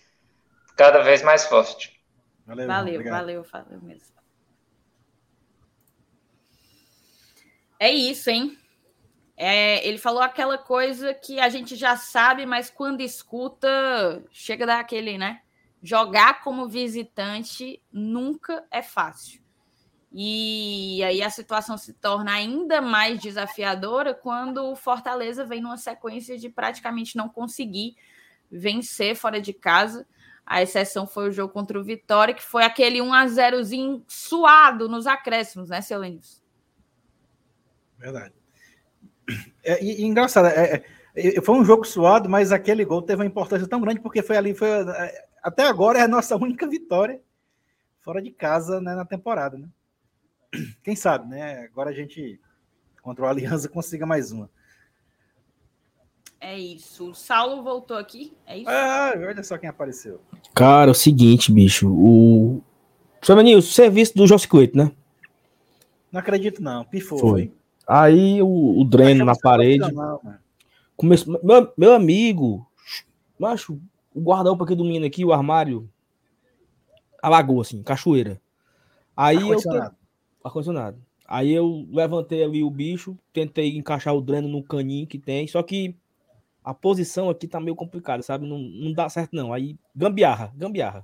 cada vez mais forte. Valeu, valeu, valeu, valeu mesmo. É isso, hein? É, ele falou aquela coisa que a gente já sabe, mas quando escuta, chega daquele, né? Jogar como visitante nunca é fácil. E aí a situação se torna ainda mais desafiadora quando o Fortaleza vem numa sequência de praticamente não conseguir vencer fora de casa. A exceção foi o jogo contra o Vitória, que foi aquele 1 a 0zinho suado nos acréscimos, né, seu Lenils? Verdade. É, e, e engraçado, é, é, foi um jogo suado, mas aquele gol teve uma importância tão grande porque foi ali, foi, é, até agora é a nossa única vitória fora de casa né, na temporada, né? Quem sabe, né? Agora a gente contra o Aliança consiga mais uma. É isso. O Saulo voltou aqui. É isso. Ah, olha só quem apareceu. Cara, é o seguinte, bicho. O. Seu serviço do Josquito, né? Não acredito, não. Pifou. Foi. Aí o, o dreno na parede. Começou, meu, meu amigo, macho, o guarda-roupa aqui do menino aqui, o armário, alagou assim, cachoeira. Aí eu. Ar-condicionado. Aí eu levantei ali o bicho, tentei encaixar o dreno no caninho que tem, só que a posição aqui tá meio complicada, sabe? Não, não dá certo não. Aí gambiarra, gambiarra.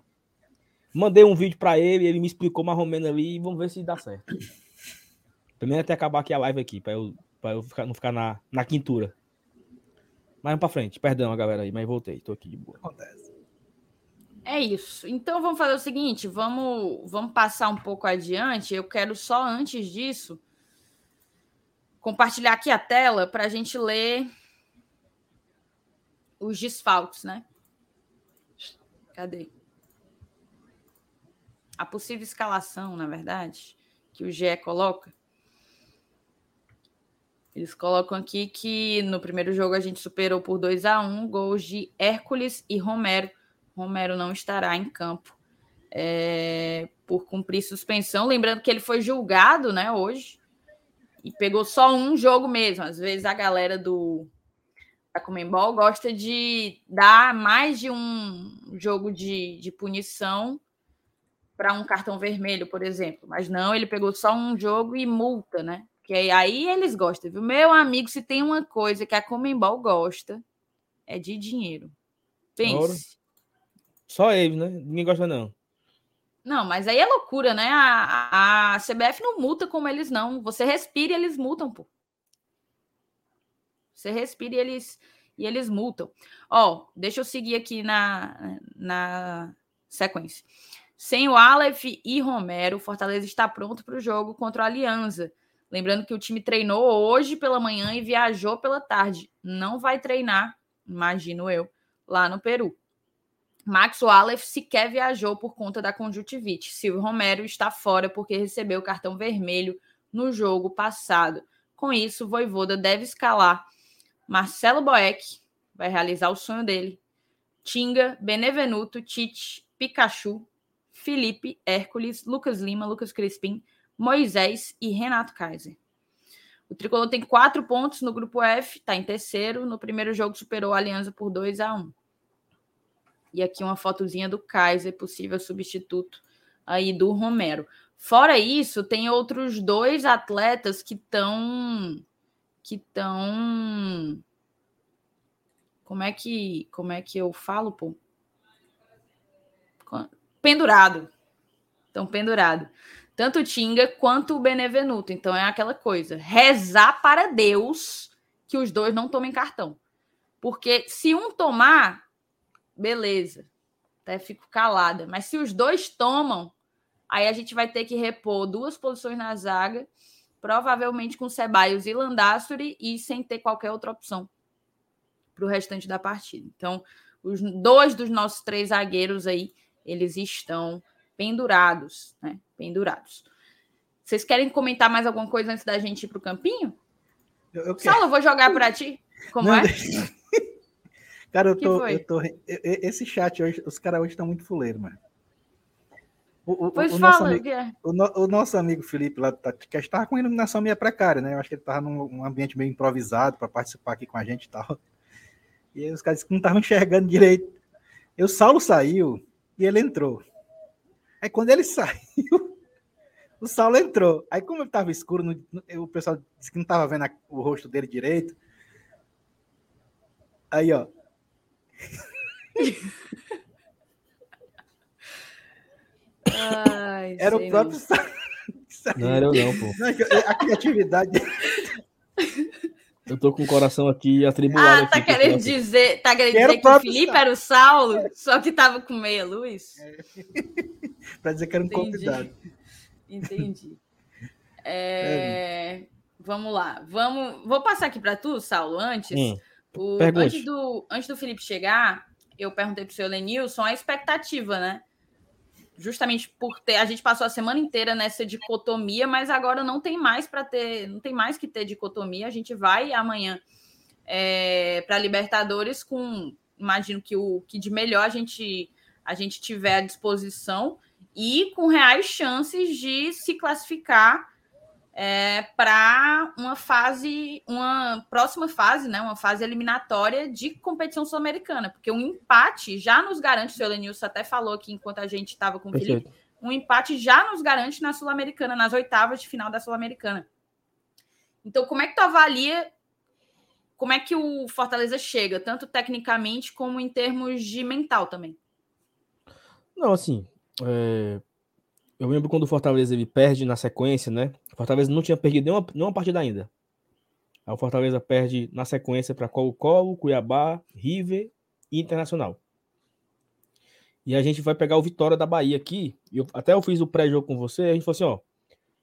Mandei um vídeo para ele, ele me explicou mais ou menos ali e vamos ver se dá certo. Primeiro até acabar aqui a live aqui, para eu, pra eu ficar, não ficar na, na quintura. Mais para frente, perdão, galera aí, mas voltei, tô aqui de boa. Acontece. É isso. Então vamos fazer o seguinte, vamos, vamos passar um pouco adiante. Eu quero só antes disso compartilhar aqui a tela para a gente ler os desfalques, né? Cadê? A possível escalação, na verdade, que o GE coloca. Eles colocam aqui que no primeiro jogo a gente superou por 2 a 1 gols de Hércules e Romero. Romero não estará em campo é, por cumprir suspensão. Lembrando que ele foi julgado né, hoje e pegou só um jogo mesmo. Às vezes a galera do da Comembol gosta de dar mais de um jogo de, de punição para um cartão vermelho, por exemplo. Mas não, ele pegou só um jogo e multa, né? Que aí eles gostam, viu? Meu amigo, se tem uma coisa que a Comembol gosta, é de dinheiro. Pense. Só eles, né? Ninguém gosta, não. Não, mas aí é loucura, né? A, a CBF não multa como eles não. Você respira e eles multam, pô. Você respira e eles, e eles multam. Ó, deixa eu seguir aqui na, na sequência. Sem o Aleph e Romero, Fortaleza está pronto para o jogo contra o Aliança. Lembrando que o time treinou hoje pela manhã e viajou pela tarde. Não vai treinar, imagino eu, lá no Peru. Max Wallace sequer viajou por conta da conjuntivite. Silvio Romero está fora porque recebeu cartão vermelho no jogo passado. Com isso, Voivoda deve escalar Marcelo Boeck, vai realizar o sonho dele. Tinga, Benevenuto, Tite, Pikachu, Felipe, Hércules, Lucas Lima, Lucas Crispim, Moisés e Renato Kaiser. O Tricolor tem quatro pontos no grupo F, está em terceiro. No primeiro jogo superou a Aliança por 2 a 1 E aqui uma fotozinha do Kaiser, possível substituto aí do Romero. Fora isso, tem outros dois atletas que estão que estão como é que como é que eu falo, pô? Pendurado. Estão pendurado tanto o Tinga quanto o Benevenuto. Então é aquela coisa, rezar para Deus que os dois não tomem cartão. Porque se um tomar, beleza, até fico calada. Mas se os dois tomam, aí a gente vai ter que repor duas posições na zaga, provavelmente com Ceballos e Landassuri e sem ter qualquer outra opção para o restante da partida. Então, os dois dos nossos três zagueiros aí, eles estão pendurados, né? Pendurados. Vocês querem comentar mais alguma coisa antes da gente ir para o campinho? Eu, eu Saulo, vou jogar para ti. Como Não, é? Cara, eu tô, eu tô. Esse chat hoje, os caras hoje estão muito fuleiros, mano. O, o, pois o fala, nosso amigo, o, no, o, nosso amigo Felipe lá tá, que estava com iluminação meio precária, né? Eu acho que ele estava num ambiente meio improvisado para participar aqui com a gente e tal. E aí os caras não estavam enxergando direito. E o Saulo saiu e ele entrou. Aí quando ele saiu, o Saulo entrou. Aí como estava escuro, no, o pessoal disse que não estava vendo a, o rosto dele direito. Aí, ó. Ai, era o próprio Saulo. Não era eu não, pô. A criatividade. Eu tô com o coração aqui atribulado. Ah, tá aqui, querendo dizer, tá querendo dizer que o Felipe Saulo. era o Saulo, só que tava com meia luz? É. para dizer que era um Entendi. convidado. Entendi. É... É. Vamos lá. Vamos... Vou passar aqui para tu, Saulo, antes. Hum. O... Antes, do... antes do Felipe chegar, eu perguntei pro seu Lenilson a expectativa, né? Justamente por ter a gente passou a semana inteira nessa dicotomia, mas agora não tem mais para ter, não tem mais que ter dicotomia. A gente vai amanhã é, para Libertadores com, imagino que o que de melhor a gente a gente tiver à disposição e com reais chances de se classificar é, para uma fase, uma próxima fase, né, uma fase eliminatória de competição sul-americana, porque um empate já nos garante, o seu Lenilson até falou aqui enquanto a gente estava com o Felipe, um empate já nos garante na Sul-Americana, nas oitavas de final da Sul-Americana. Então, como é que tu avalia como é que o Fortaleza chega, tanto tecnicamente como em termos de mental também? Não, assim, é, eu lembro quando o Fortaleza ele perde na sequência, né? O Fortaleza não tinha perdido nenhuma, nenhuma partida ainda. Aí o Fortaleza perde na sequência para Colo-Colo, Cuiabá, River e Internacional. E a gente vai pegar o Vitória da Bahia aqui. Eu, até eu fiz o pré-jogo com você. A gente falou assim: ó,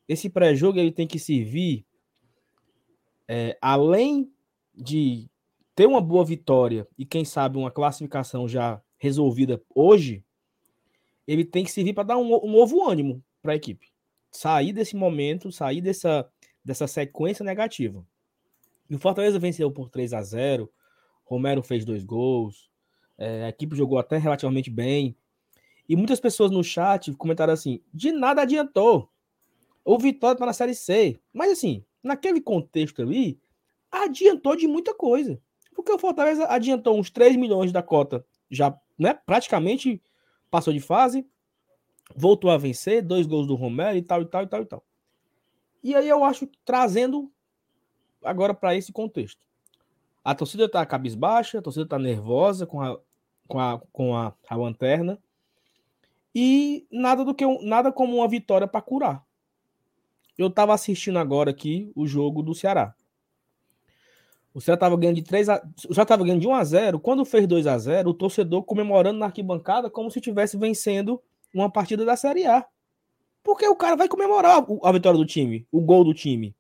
esse pré-jogo ele tem que servir é, além de ter uma boa vitória e quem sabe uma classificação já resolvida hoje, ele tem que servir para dar um, um, novo ânimo para a equipe. Sair desse momento, sair dessa, dessa sequência negativa. E o Fortaleza venceu por 3 a 0 Romero fez dois gols, é, a equipe jogou até relativamente bem. E muitas pessoas no chat comentaram assim: de nada adiantou. O Vitória está na Série C. Mas assim, naquele contexto ali, adiantou de muita coisa. Porque o Fortaleza adiantou uns 3 milhões da cota, já né, praticamente passou de fase, voltou a vencer, dois gols do Romero e tal, e tal, e tal, e tal. E aí eu acho trazendo agora para esse contexto. A torcida tá cabisbaixa, a torcida tá nervosa com a, com a, com a, a lanterna. E nada do que nada como uma vitória para curar. Eu tava assistindo agora aqui o jogo do Ceará. O Ceará estava ganhando de 3 a, o Ceará estava ganhando de 1 a 0. Quando fez 2 a 0, o torcedor comemorando na arquibancada como se estivesse vencendo uma partida da Série A. Porque o cara vai comemorar a vitória do time, o gol do time.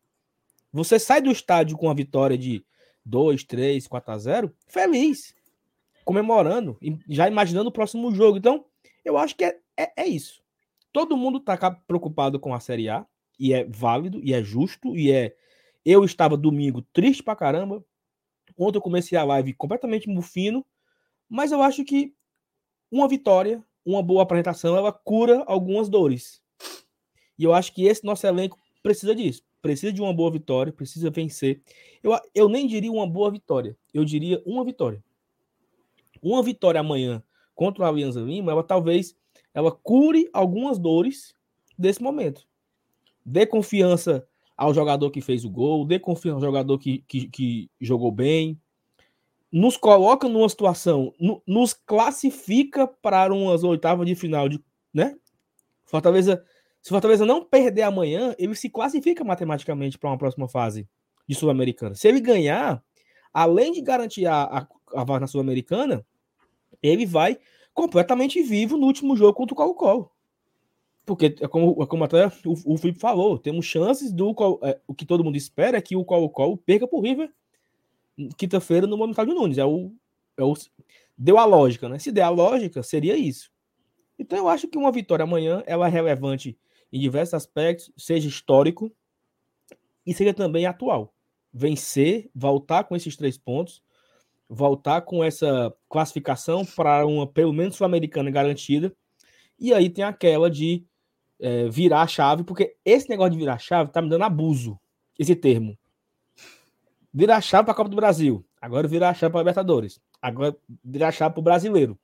Você sai do estádio com a vitória de 2, 3, 4 a 0, feliz, comemorando, já imaginando o próximo jogo. Então, eu acho que é, é, é isso. Todo mundo está preocupado com a Série A, e é válido, e é justo, e é eu estava domingo triste pra caramba. Ontem eu comecei a live completamente mufino. Mas eu acho que uma vitória, uma boa apresentação, ela cura algumas dores. E eu acho que esse nosso elenco precisa disso. Precisa de uma boa vitória, precisa vencer. Eu, eu nem diria uma boa vitória, eu diria uma vitória. Uma vitória amanhã contra o Alianza Lima, ela talvez ela cure algumas dores desse momento. Dê confiança ao jogador que fez o gol, dê confiança ao jogador que, que, que jogou bem, nos coloca numa situação, no, nos classifica para umas oitavas de final, de, né? Fortaleza, se Fortaleza não perder amanhã, ele se classifica matematicamente para uma próxima fase de Sul-Americana. Se ele ganhar, além de garantir a, a, vaga na Sul-Americana, ele vai completamente vivo no último jogo contra o Colo-Colo. Porque, é como, é como até o, o Felipe falou, temos chances do. É, o que todo mundo espera é que o Colo-Colo perca por River quinta-feira no Monumental de Nunes. É o, é o, deu a lógica, né? Se der a lógica, seria isso. Então eu acho que uma vitória amanhã ela é relevante em diversos aspectos, seja histórico e seja também atual. Vencer, voltar com esses três pontos, voltar com essa classificação para uma, pelo menos, sul-americana garantida. E aí tem aquela de é, virar a chave, porque esse negócio de virar a chave tá me dando abuso, esse termo. Virar a chave para a Copa do Brasil, agora virar a chave para a Libertadores. Agora, virar chave pro brasileiro.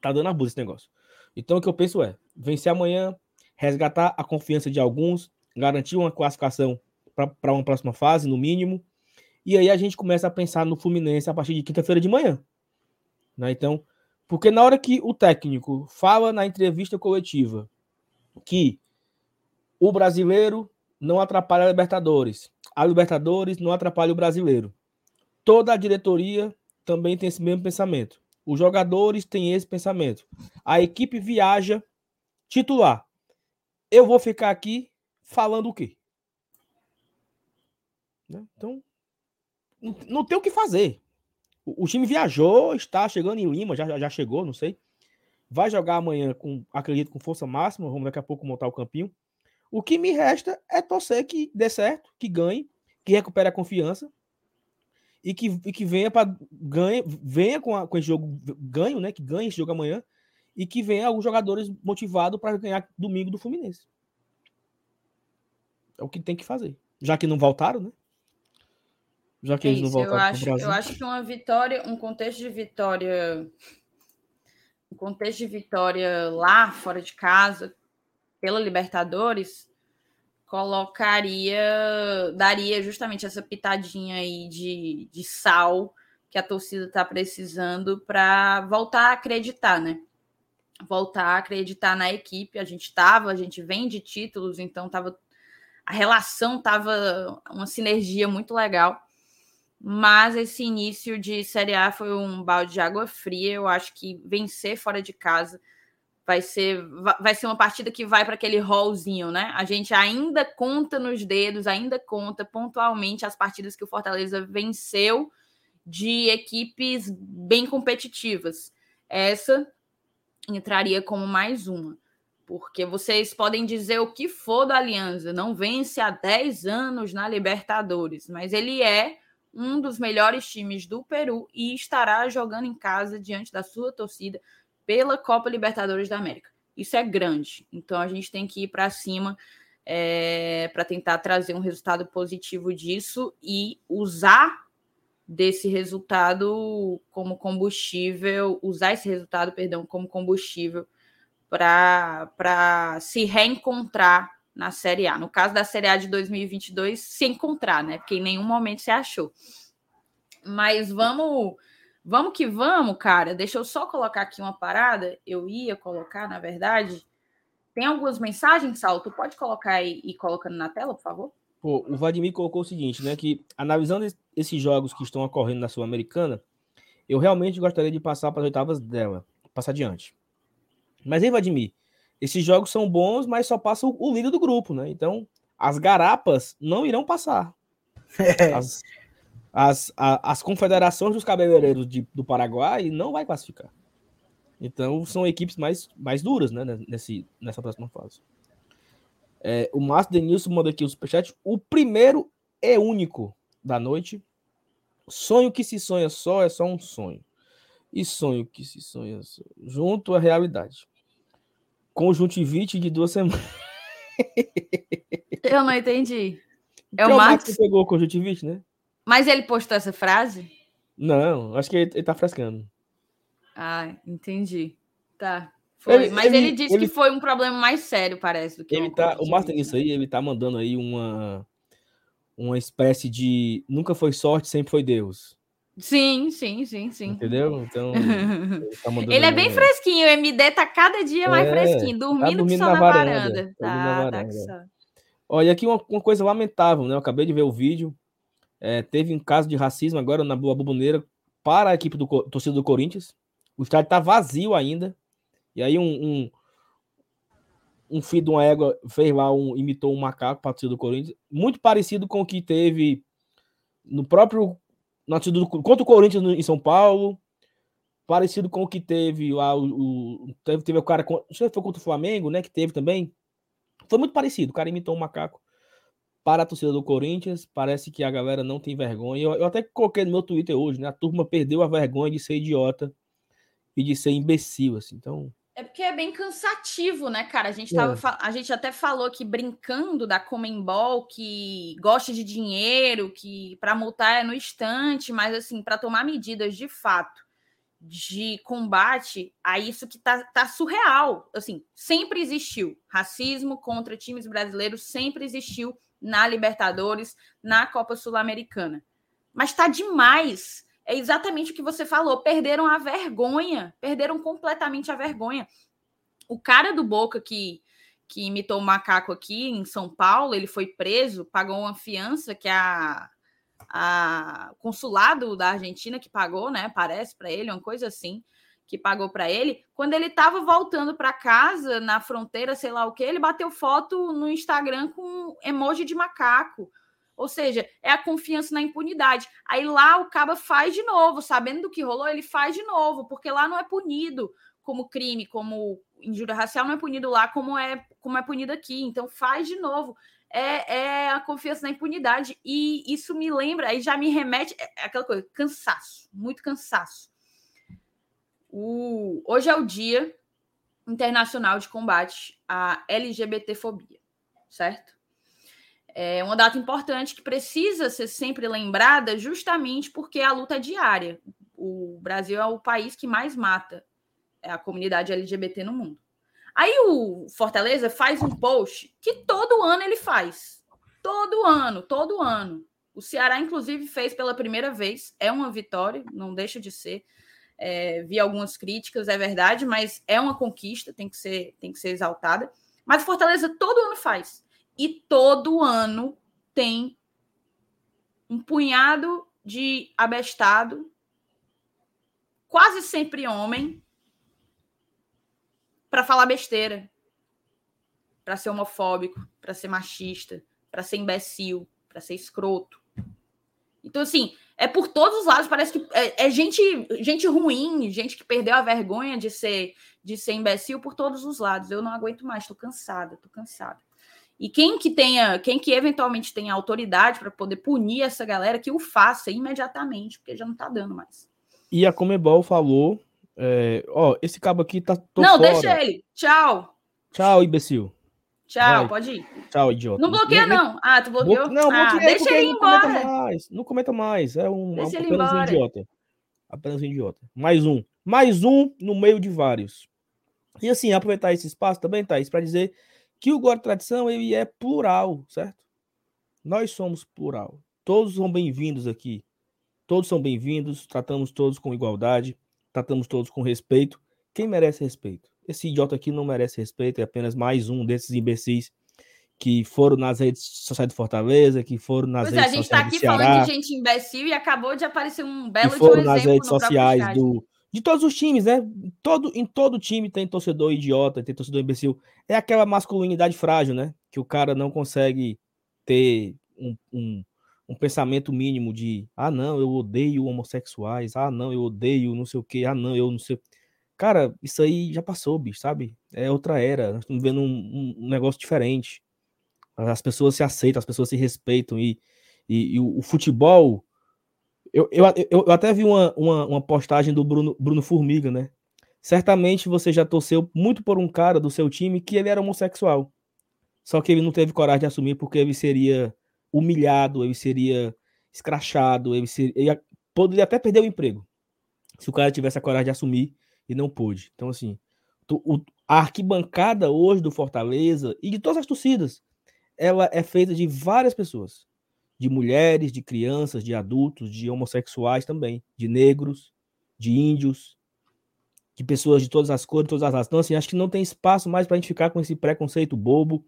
Tá dando abuso esse negócio. Então, o que eu penso é vencer amanhã, resgatar a confiança de alguns, garantir uma classificação para uma próxima fase, no mínimo. E aí a gente começa a pensar no Fluminense a partir de quinta-feira de manhã. Né? Então, porque na hora que o técnico fala na entrevista coletiva que o brasileiro não atrapalha a Libertadores, a Libertadores não atrapalha o brasileiro. Toda a diretoria também tem esse mesmo pensamento. Os jogadores têm esse pensamento. A equipe viaja titular. Eu vou ficar aqui falando o quê? Né? Então, não tem o que fazer. O, time viajou, está chegando em Lima, já, já chegou, não sei. Vai jogar amanhã com, acredito, com força máxima. Vamos daqui a pouco montar o campinho. O que me resta é torcer que dê certo, que ganhe, que recupere a confiança e que, e que venha para ganha, venha com, a, com esse jogo ganho, né? Que ganhe esse jogo amanhã e que venha alguns jogadores motivados para ganhar domingo do Fluminense. É o que tem que fazer. Já que não voltaram, né? Já que é eles não voltaram eu acho. Eu acho que uma vitória, um contexto de vitória, um contexto de vitória lá fora de casa pela Libertadores colocaria, daria justamente essa pitadinha aí de, de sal que a torcida está precisando para voltar a acreditar, né? Voltar a acreditar na equipe. A gente estava, a gente vem de títulos, então tava, a relação tava uma sinergia muito legal. Mas esse início de Série A foi um balde de água fria. Eu acho que vencer fora de casa vai ser, vai ser uma partida que vai para aquele rollzinho, né? A gente ainda conta nos dedos, ainda conta pontualmente as partidas que o Fortaleza venceu de equipes bem competitivas. Essa entraria como mais uma. Porque vocês podem dizer o que for da Aliança, não vence há 10 anos na Libertadores, mas ele é um dos melhores times do Peru e estará jogando em casa diante da sua torcida pela Copa Libertadores da América. Isso é grande, então a gente tem que ir para cima é, para tentar trazer um resultado positivo disso e usar desse resultado como combustível, usar esse resultado, perdão, como combustível para se reencontrar na Série A. No caso da Série A de 2022, se encontrar, né? Porque em nenhum momento se achou. Mas vamos, vamos que vamos, cara. Deixa eu só colocar aqui uma parada. Eu ia colocar, na verdade. Tem algumas mensagens, Sal? Tu pode colocar e colocando na tela, por favor? Pô, o Vladimir colocou o seguinte, né? Que analisando esses jogos que estão ocorrendo na Sul-Americana, eu realmente gostaria de passar para as oitavas dela, passar adiante. Mas aí, Vladimir, esses jogos são bons, mas só passa o, líder do grupo, né? Então, as garapas não irão passar. As, as, a, as confederações dos cabeleireiros de, do Paraguai não vai classificar. Então, são equipes mais, mais duras, né? Nesse, nessa próxima fase. É, o Márcio Denilson manda aqui o superchat. O primeiro é único da noite. Sonho que se sonha só é só um sonho. E sonho que se sonha só, junto à realidade conjuntivite de duas semanas. Eu não entendi. É o Max que pegou conjuntivite, né? Mas ele postou essa frase? Não, acho que ele, ele tá frescando. Ah, entendi. Tá. Ele, Mas ele, ele disse ele... que foi um problema mais sério, parece, do que ele tá, O Martin, isso aí, ele tá mandando aí uma uma espécie de nunca foi sorte, sempre foi Deus. Sim, sim, sim, sim. Entendeu? Então. ele, tá é bem fresquinho, o MD tá cada dia mais é, fresquinho, dormindo, tá dormindo na, na, varanda. varanda. Tá, na varanda. tá Olha, aqui uma, uma, coisa lamentável, né? Eu acabei de ver o vídeo. É, teve um caso de racismo agora na Boa Buboneira para a equipe do torcida do Corinthians. O estádio tá vazio ainda. E aí um, um, um filho de uma égua fez lá um, imitou um macaco para do Corinthians. Muito parecido com o que teve no próprio na do, contra o Corinthians no, em São Paulo, parecido com o que teve lá, o, o teve, teve o cara, não sei se foi contra o Flamengo, né, que teve também, foi muito parecido, o cara imitou um macaco para a torcida do Corinthians, parece que a galera não tem vergonha, eu, eu até coloquei no meu Twitter hoje, né, a turma perdeu a vergonha de ser idiota e de ser imbecil, assim, então, É porque é bem cansativo, né, cara? A gente, tava, é. a gente até falou que brincando da Comembol, que gosta de dinheiro, que para multar é no instante, mas assim, para tomar medidas de fato de combate a isso que tá, tá surreal. Assim, sempre existiu racismo contra times brasileiros, sempre existiu na Libertadores, na Copa Sul-Americana. Mas tá demais. É exatamente o que você falou. Perderam a vergonha, perderam completamente a vergonha. O cara do Boca que que imitou o macaco aqui em São Paulo, ele foi preso, pagou uma fiança que a a consulado da Argentina que pagou, né? Parece para ele, uma coisa assim, que pagou para ele. Quando ele estava voltando para casa na fronteira, sei lá o que, ele bateu foto no Instagram com emoji de macaco. Ou seja, é a confiança na impunidade. Aí lá o Caba faz de novo, sabendo do que rolou, ele faz de novo, porque lá não é punido como crime, como injúria racial, não é punido lá como é, como é punido aqui. Então faz de novo é, é, a confiança na impunidade. E isso me lembra, aí já me remete é, é aquela coisa, cansaço, muito cansaço. O, hoje é o Dia Internacional de Combate à LGBTfobia, certo? É uma data importante que precisa ser sempre lembrada, justamente porque a luta é diária. O Brasil é o país que mais mata a comunidade LGBT no mundo. Aí o Fortaleza faz um post que todo ano ele faz. Todo ano, todo ano. O Ceará, inclusive, fez pela primeira vez. É uma vitória, não deixa de ser. É, vi algumas críticas, é verdade, mas é uma conquista, tem que ser, tem que ser exaltada. Mas o Fortaleza todo ano faz. E todo ano tem um punhado de abestado, quase sempre homem, para falar besteira, para ser homofóbico, para ser machista, para ser imbecil, para ser escroto. Então, assim, é por todos os lados, parece que é, é, gente, gente ruim, gente que perdeu a vergonha de ser, de ser imbecil por todos os lados. Eu não aguento mais, estou cansada, estou cansada. E quem que tenha, quem que eventualmente tenha autoridade para poder punir essa galera, que o faça imediatamente, porque já não está dando mais. E a Comebol falou é, ó, esse cabo aqui tá. Não, fora. deixa ele. Tchau. Tchau, imbecil. Tchau, Vai. pode ir. Tchau, idiota. Não bloqueia, não. Ah, tu bloqueou? Não, ah, deixa ele não embora. Comenta mais, não comenta mais. É um, deixa apenas um idiota. Apenas um idiota. Mais um. Mais um no meio de vários. E assim, aproveitar esse espaço também, Thaís, para dizer que o Guarda Tradição ele é plural, certo? Nós somos plural. Todos são bem-vindos aqui. Todos são bem-vindos, tratamos todos com igualdade tratamos todos com respeito. Quem merece respeito? Esse idiota aqui não merece respeito, é apenas mais um desses imbecis que foram nas redes sociais de Fortaleza, que foram nas pois redes sociais. É, a gente está aqui falando de gente imbecil e acabou de aparecer um belo que foram um nas redes sociais do, de todos os times, né? Todo, em todo time tem torcedor idiota, tem torcedor imbecil. É aquela masculinidade frágil, né? Que o cara não consegue ter um, um um pensamento mínimo de ah, não, eu odeio homossexuais, ah, não, eu odeio não sei o que, ah, não, eu não sei. Cara, isso aí já passou, bicho, sabe? É outra era. Nós estamos vendo um, um negócio diferente. As pessoas se aceitam, as pessoas se respeitam. E, e, e o, o, futebol. Eu, eu, eu, até vi uma, uma, uma, postagem do Bruno, Bruno Formiga, né? Certamente você já torceu muito por um cara do seu time que ele era homossexual. Só que ele não teve coragem de assumir porque ele seria humilhado, ele seria escrachado, ele, seria, ele poderia até perder o emprego se o cara tivesse a coragem de assumir e não pôde. Então, assim, o, a arquibancada hoje do Fortaleza e de todas as torcidas, ela é feita de várias pessoas, de mulheres, de crianças, de adultos, de homossexuais também, de negros, de índios, de pessoas de todas as cores, todas as raças. Então, assim, acho que não tem espaço mais para a gente ficar com esse preconceito bobo,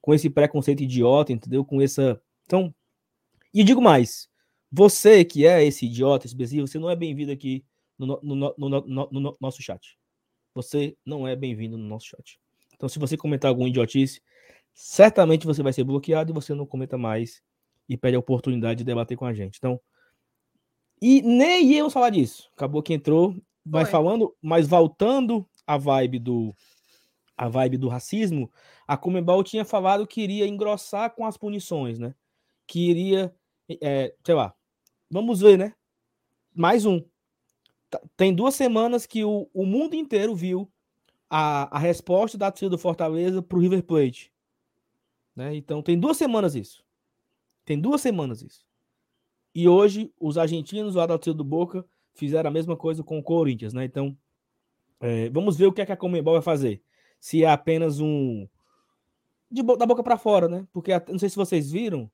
com esse preconceito idiota, entendeu? Com essa então, e digo mais, você que é esse idiota, esse imbecil, você não é bem-vindo aqui no, no, no, no, nosso chat. Você não é bem-vindo no nosso chat. Então, se você comentar algum idiotice, certamente você vai ser bloqueado e você não comenta mais e perde a oportunidade de debater com a gente. Então, e nem íamos falar disso. Acabou que entrou, vai falando, mas voltando à vibe do a vibe do racismo, a Comebol tinha falado que iria engrossar com as punições, né? que iria, é, sei lá, vamos ver, né? Mais um. Tá, tem duas semanas que o, o mundo inteiro viu a, a resposta da torcida do Fortaleza para o River Plate. Né? Então tem duas semanas isso. Tem duas semanas isso. E hoje os argentinos lá da torcida do Boca fizeram a mesma coisa com o Corinthians, né? Então é, vamos ver o que, é que a Comembol vai fazer. Se é apenas um de da boca para fora, né? Porque não sei se vocês viram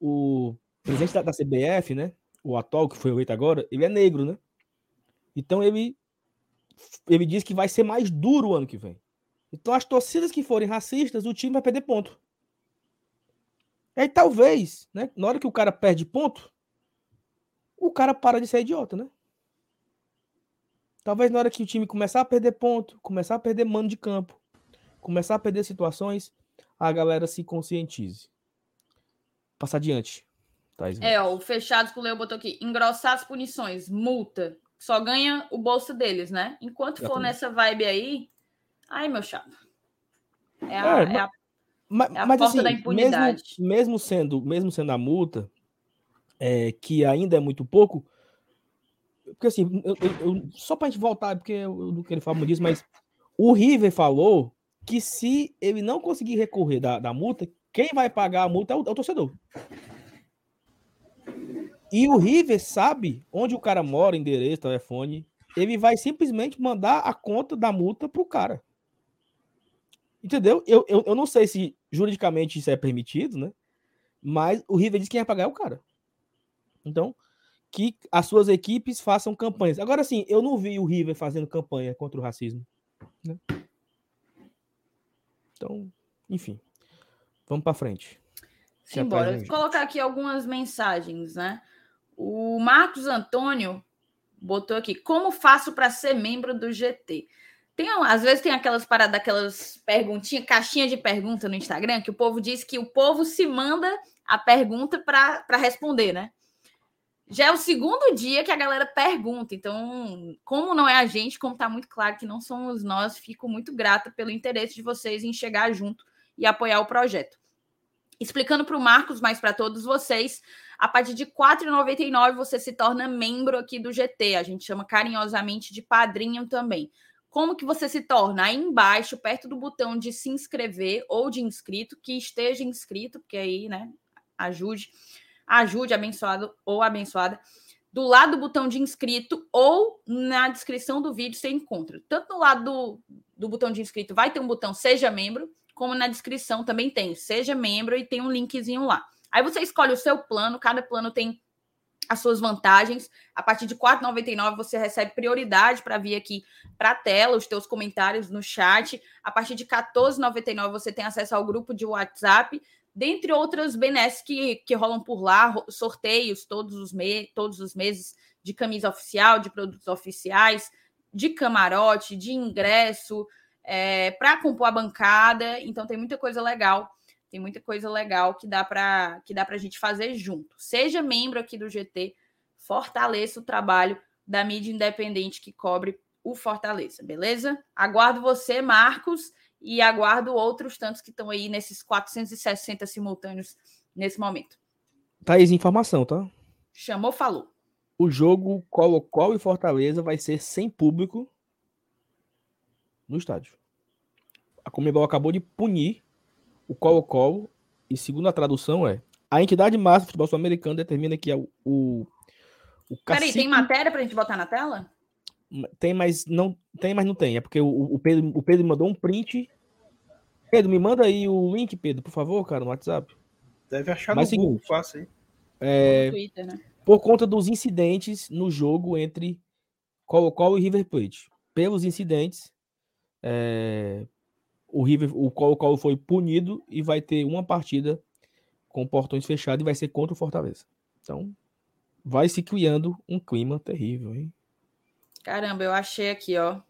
o presidente da, da CBF, né? O atual que foi eleito agora, ele é negro, né? Então ele ele diz que vai ser mais duro o ano que vem. Então, as torcidas que forem racistas, o time vai perder ponto. Aí, talvez, né, na hora que o cara perde ponto, o cara para de ser idiota, né? Talvez na hora que o time começar a perder ponto, começar a perder mano de campo, começar a perder situações, a galera se conscientize. Passar adiante. é, ó, o Fechados que o Leo botou aqui. Engrossar as punições, multa só ganha o bolso deles, né? Enquanto for nessa vibe aí, ai, meu chato. É a, é, é a, mas, é a mas, porta assim, da impunidade. Mesmo, mesmo, sendo, mesmo sendo a multa, é, que ainda é muito pouco, porque assim, eu, eu, só para a gente voltar, porque eu não quero falar muito disso, mas o River falou que se ele não conseguir recorrer da, da multa, quem vai pagar a multa é o, é o torcedor. E o River sabe onde o cara mora, endereço, telefone. Ele vai simplesmente mandar a conta da multa pro cara. Entendeu? Eu, eu, eu não sei se juridicamente isso é permitido, né? Mas o River diz que quem vai pagar é o cara. Então, que as suas equipes façam campanhas. Agora sim, eu não vi o River fazendo campanha contra o racismo. Né? Então, enfim. Vamos para frente. Simbora. Vou colocar aqui algumas mensagens, né? O Marcos Antônio botou aqui: como faço para ser membro do GT? Tem, às vezes tem aquelas paradas, aquelas perguntinhas, caixinha de pergunta no Instagram, que o povo diz que o povo se manda a pergunta para responder, né? Já é o segundo dia que a galera pergunta. Então, como não é a gente, como está muito claro que não somos nós, fico muito grata pelo interesse de vocês em chegar junto e apoiar o projeto. Explicando para o Marcos, mas para todos vocês, a partir de R$ 4,99 você se torna membro aqui do GT. A gente chama carinhosamente de padrinho também. Como que você se torna? Aí embaixo, perto do botão de se inscrever ou de inscrito, que esteja inscrito, porque aí, né, ajude, ajude abençoado ou abençoada. Do lado do botão de inscrito ou na descrição do vídeo você encontra. Tanto no lado do, do botão de inscrito vai ter um botão Seja Membro, como na descrição também tem Seja Membro e tem um linkzinho lá. Aí você escolhe o seu plano, cada plano tem as suas vantagens. A partir de R$ 4,99 você recebe prioridade para vir aqui para a tela, os teus comentários no chat. A partir de R$ 14,99 você tem acesso ao grupo de WhatsApp, dentre outras benesses que, que rolam por lá, sorteios todos os, me todos os meses de camisa oficial, de produtos oficiais, de camarote, de ingresso, é, para compor a bancada. Então tem muita coisa legal tem muita coisa legal que dá para que dá para a gente fazer junto. Seja membro aqui do GT, fortaleça o trabalho da mídia independente que cobre o Fortaleza, beleza? Aguardo você, Marcos, e aguardo outros tantos que estão aí nesses 460 simultâneos nesse momento. Thaís, informação, tá? Chamou, falou. O jogo Colo-Colo e Fortaleza vai ser sem público no estádio. A Comebol acabou de punir o Colo-Colo, e segundo a tradução é, a entidade máxima do futebol sul-americano determina que é o, o, o cacique... Peraí, tem matéria pra gente botar na tela? Tem, mas não tem, mas não tem. É porque o, o, Pedro, o Pedro mandou um print. Pedro, me manda aí o link, Pedro, por favor, cara, no WhatsApp. Deve achar mas no seguinte, Google, fácil aí. É, Twitter, né? Por conta dos incidentes no jogo entre Colo-Colo e River Plate. Pelos incidentes, é, o River, o Colo-Colo foi punido e vai ter uma partida com portões fechados e vai ser contra o Fortaleza. Então, vai se criando um clima terrível, hein? Caramba, eu achei aqui, ó.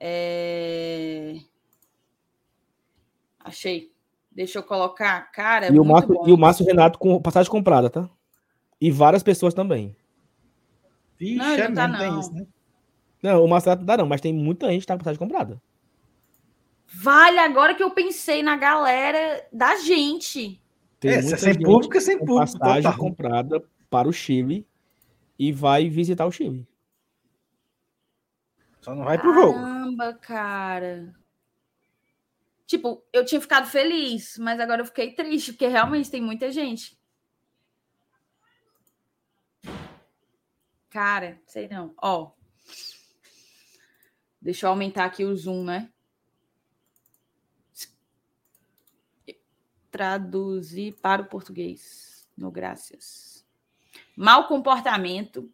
É... Achei. Deixa eu colocar. Cara, é e, o Márcio, e o Márcio Renato com passagem comprada, tá? E várias pessoas também. Vixe, não, ele é não tá, não. Isso, né? Não, o Márcio Renato não dá, não, mas tem muita gente que tá com passagem comprada. Vale agora que eu pensei na galera da gente. Tem é, sem público é sem público. Passagem total. comprada para o Chile e vai visitar o Chile. Só não vai pro jogo. Caramba, cara. Tipo, eu tinha ficado feliz, mas agora eu fiquei triste, porque realmente tem muita gente. Cara, sei não. Ó. Deixa eu aumentar aqui o zoom, né? Traduzir para o português. No graças. Mal comportamento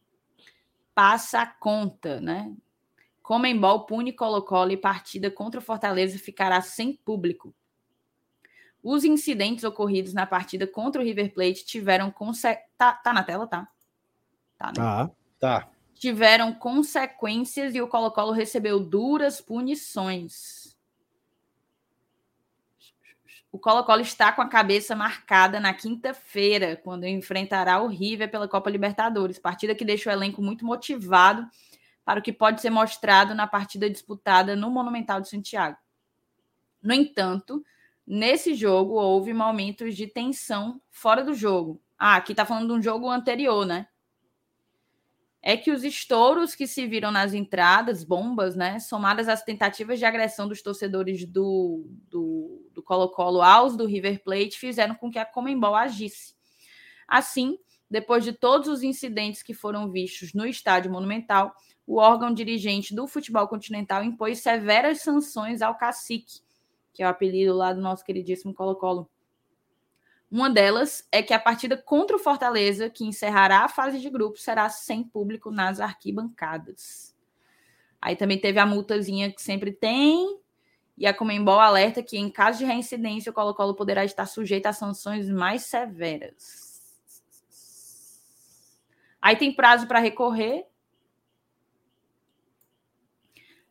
passa a conta, né? Comembol pune Colo-Colo e partida contra o Fortaleza ficará sem público. Os incidentes ocorridos na partida contra o River Plate tiveram conse... tá, tá na tela, tá? Tá, né? tá. tá. Tiveram consequências e o Colo-Colo recebeu duras punições. O Colo-Colo está com a cabeça marcada na quinta-feira, quando enfrentará o River pela Copa Libertadores. Partida que deixa o elenco muito motivado para o que pode ser mostrado na partida disputada no Monumental de Santiago. No entanto, nesse jogo houve momentos de tensão fora do jogo. Ah, aqui está falando de um jogo anterior, né? É que os estouros que se viram nas entradas, bombas, né, somadas às tentativas de agressão dos torcedores do Colo-Colo aos do River Plate, fizeram com que a Comembol agisse. Assim, depois de todos os incidentes que foram vistos no estádio monumental, o órgão dirigente do futebol continental impôs severas sanções ao cacique, que é o apelido lá do nosso queridíssimo Colo-Colo. Uma delas é que a partida contra o Fortaleza, que encerrará a fase de grupo, será sem público nas arquibancadas. Aí também teve a multazinha que sempre tem, e a Comembol alerta que, em caso de reincidência, o Colo-Colo poderá estar sujeito a sanções mais severas. Aí tem prazo para recorrer,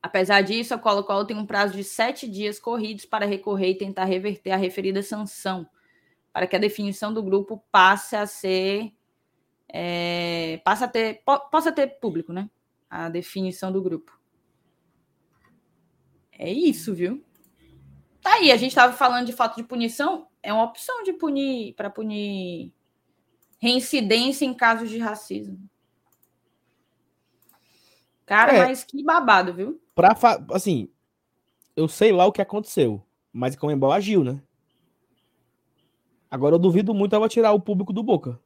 Apesar disso, a Colo-Colo tem um prazo de sete dias corridos para recorrer e tentar reverter a referida sanção, para que a definição do grupo passe a ser. É, passe a ter, po, possa ter público, né? A definição do grupo. É isso, viu? Tá aí, a gente estava falando de falta de punição. É uma opção de punir para punir reincidência em casos de racismo. Cara, é. mas que babado, viu? Pra. Assim, eu sei lá o que aconteceu, mas o Comembol agiu, né? Agora eu duvido muito ela tirar o público do Boca.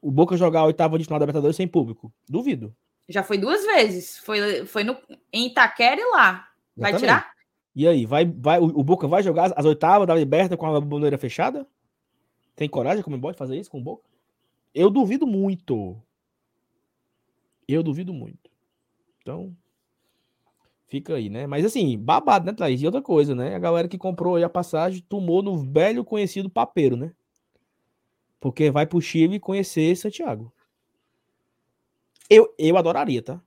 O Boca jogar a oitava de final da Libertadores sem público. Duvido. Já foi duas vezes. Foi, foi no, em Itaquera e lá. Vai tirar? E aí, vai, vai, o, o Boca vai jogar as oitavas da Liberta com a bandeira fechada? Tem coragem, como de fazer isso com o Boca? Eu duvido muito. Eu duvido muito. Então, fica aí, né? Mas assim, babado, né, Thaís? E outra coisa, né? A galera que comprou aí a passagem tomou no velho conhecido papeiro, né? Porque vai pro Chile conhecer Santiago. Eu, eu adoraria, tá?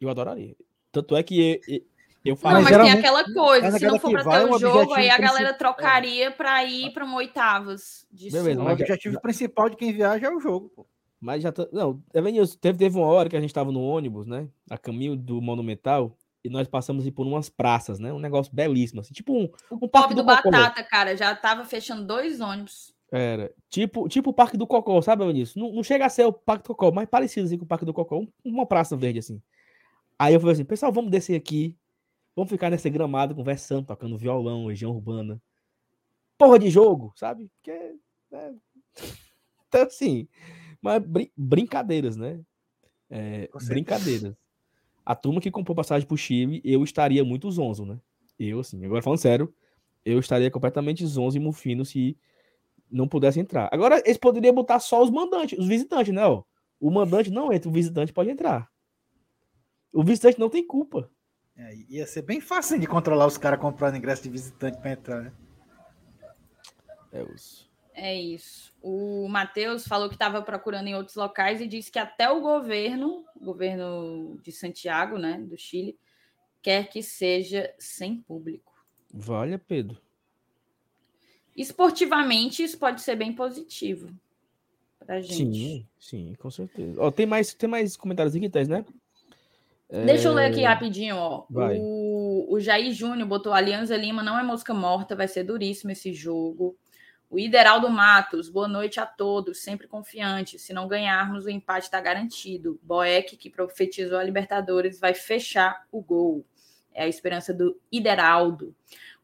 Eu adoraria. Tanto é que eu, eu falo. Não, mas tem aquela coisa, se não for pra ter o jogo, aí a galera trocaria é. pra ir pra um oitavas. De Beleza, o objetivo já... principal de quem viaja é o jogo, pô. Mas já tá. Não, Evanilson, teve, teve uma hora que a gente tava no ônibus, né? A caminho do Monumental, e nós passamos por umas praças, né? Um negócio belíssimo, assim, tipo um, um parque do, do Batata, cara, já tava fechando dois ônibus. Era, tipo, tipo o Parque do Cocó, sabe, Evanilson? Não, não chega a ser o Parque do Cocó, mas parecido assim com o Parque do Cocó, uma praça verde, assim. Aí eu falei assim, pessoal, vamos descer aqui, vamos ficar nesse gramado conversando, tocando violão, região urbana. Porra de jogo, sabe? Porque, né? Então, assim, mas brin brincadeiras, né? É, brincadeiras. A turma que comprou passagem pro Chile, eu estaria muito zonzo, né? Eu, assim, agora falando sério, eu estaria completamente zonzo e mufino se não pudesse entrar. Agora, eles poderiam botar só os mandantes, os visitantes, né? Ó, o mandante não entra, o visitante pode entrar. O visitante não tem culpa. É, ia ser bem fácil de controlar os caras comprando ingresso de visitante para entrar, né? É isso. É isso. O Matheus falou que estava procurando em outros locais e disse que até o governo, o governo de Santiago, né, do Chile, quer que seja sem público. Valha, Pedro. Esportivamente, isso pode ser bem positivo pra gente. Sim, sim, com certeza. Ó, tem, mais, tem mais comentários aqui, Tess, né? Deixa eu ler aqui é, rapidinho, ó. Vai. O, o Jair Júnior botou Alianza Lima não é mosca morta, vai ser duríssimo esse jogo. O Ideraldo Matos, boa noite a todos, sempre confiante. Se não ganharmos, o empate está garantido. Boeck, que profetizou a Libertadores, vai fechar o gol. É a esperança do Ideraldo.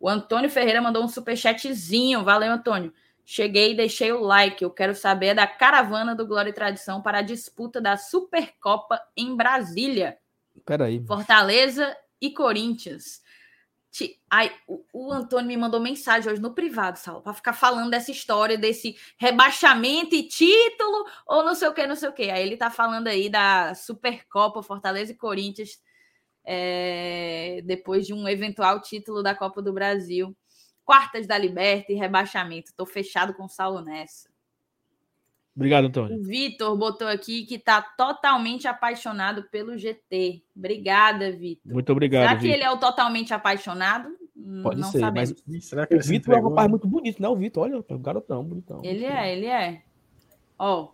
O Antônio Ferreira mandou um superchatzinho. Valeu, Antônio. Cheguei e deixei o like. Eu quero saber da caravana do Glória e Tradição para a disputa da Supercopa em Brasília. Peraí. Fortaleza e Corinthians. Ai, o, o, Antônio me mandou mensagem hoje no privado, Saulo, para ficar falando dessa história, desse rebaixamento e título, ou não sei o que, não sei o que. Aí ele tá falando aí da Supercopa Fortaleza e Corinthians, é, depois de um eventual título da Copa do Brasil. Quartas da Liberta e rebaixamento. Tô fechado com o Saulo nessa. Obrigado, Antônio. O Vitor botou aqui que está totalmente apaixonado pelo GT. Obrigada, Vitor. Muito obrigado. Será que Victor. ele é o totalmente apaixonado? Pode não ser, sabemos. mas Será que o Vitor é um rapaz muito bonito, né? O Vitor, olha, é um garotão, bonitão. Ele é, ele é. Ó,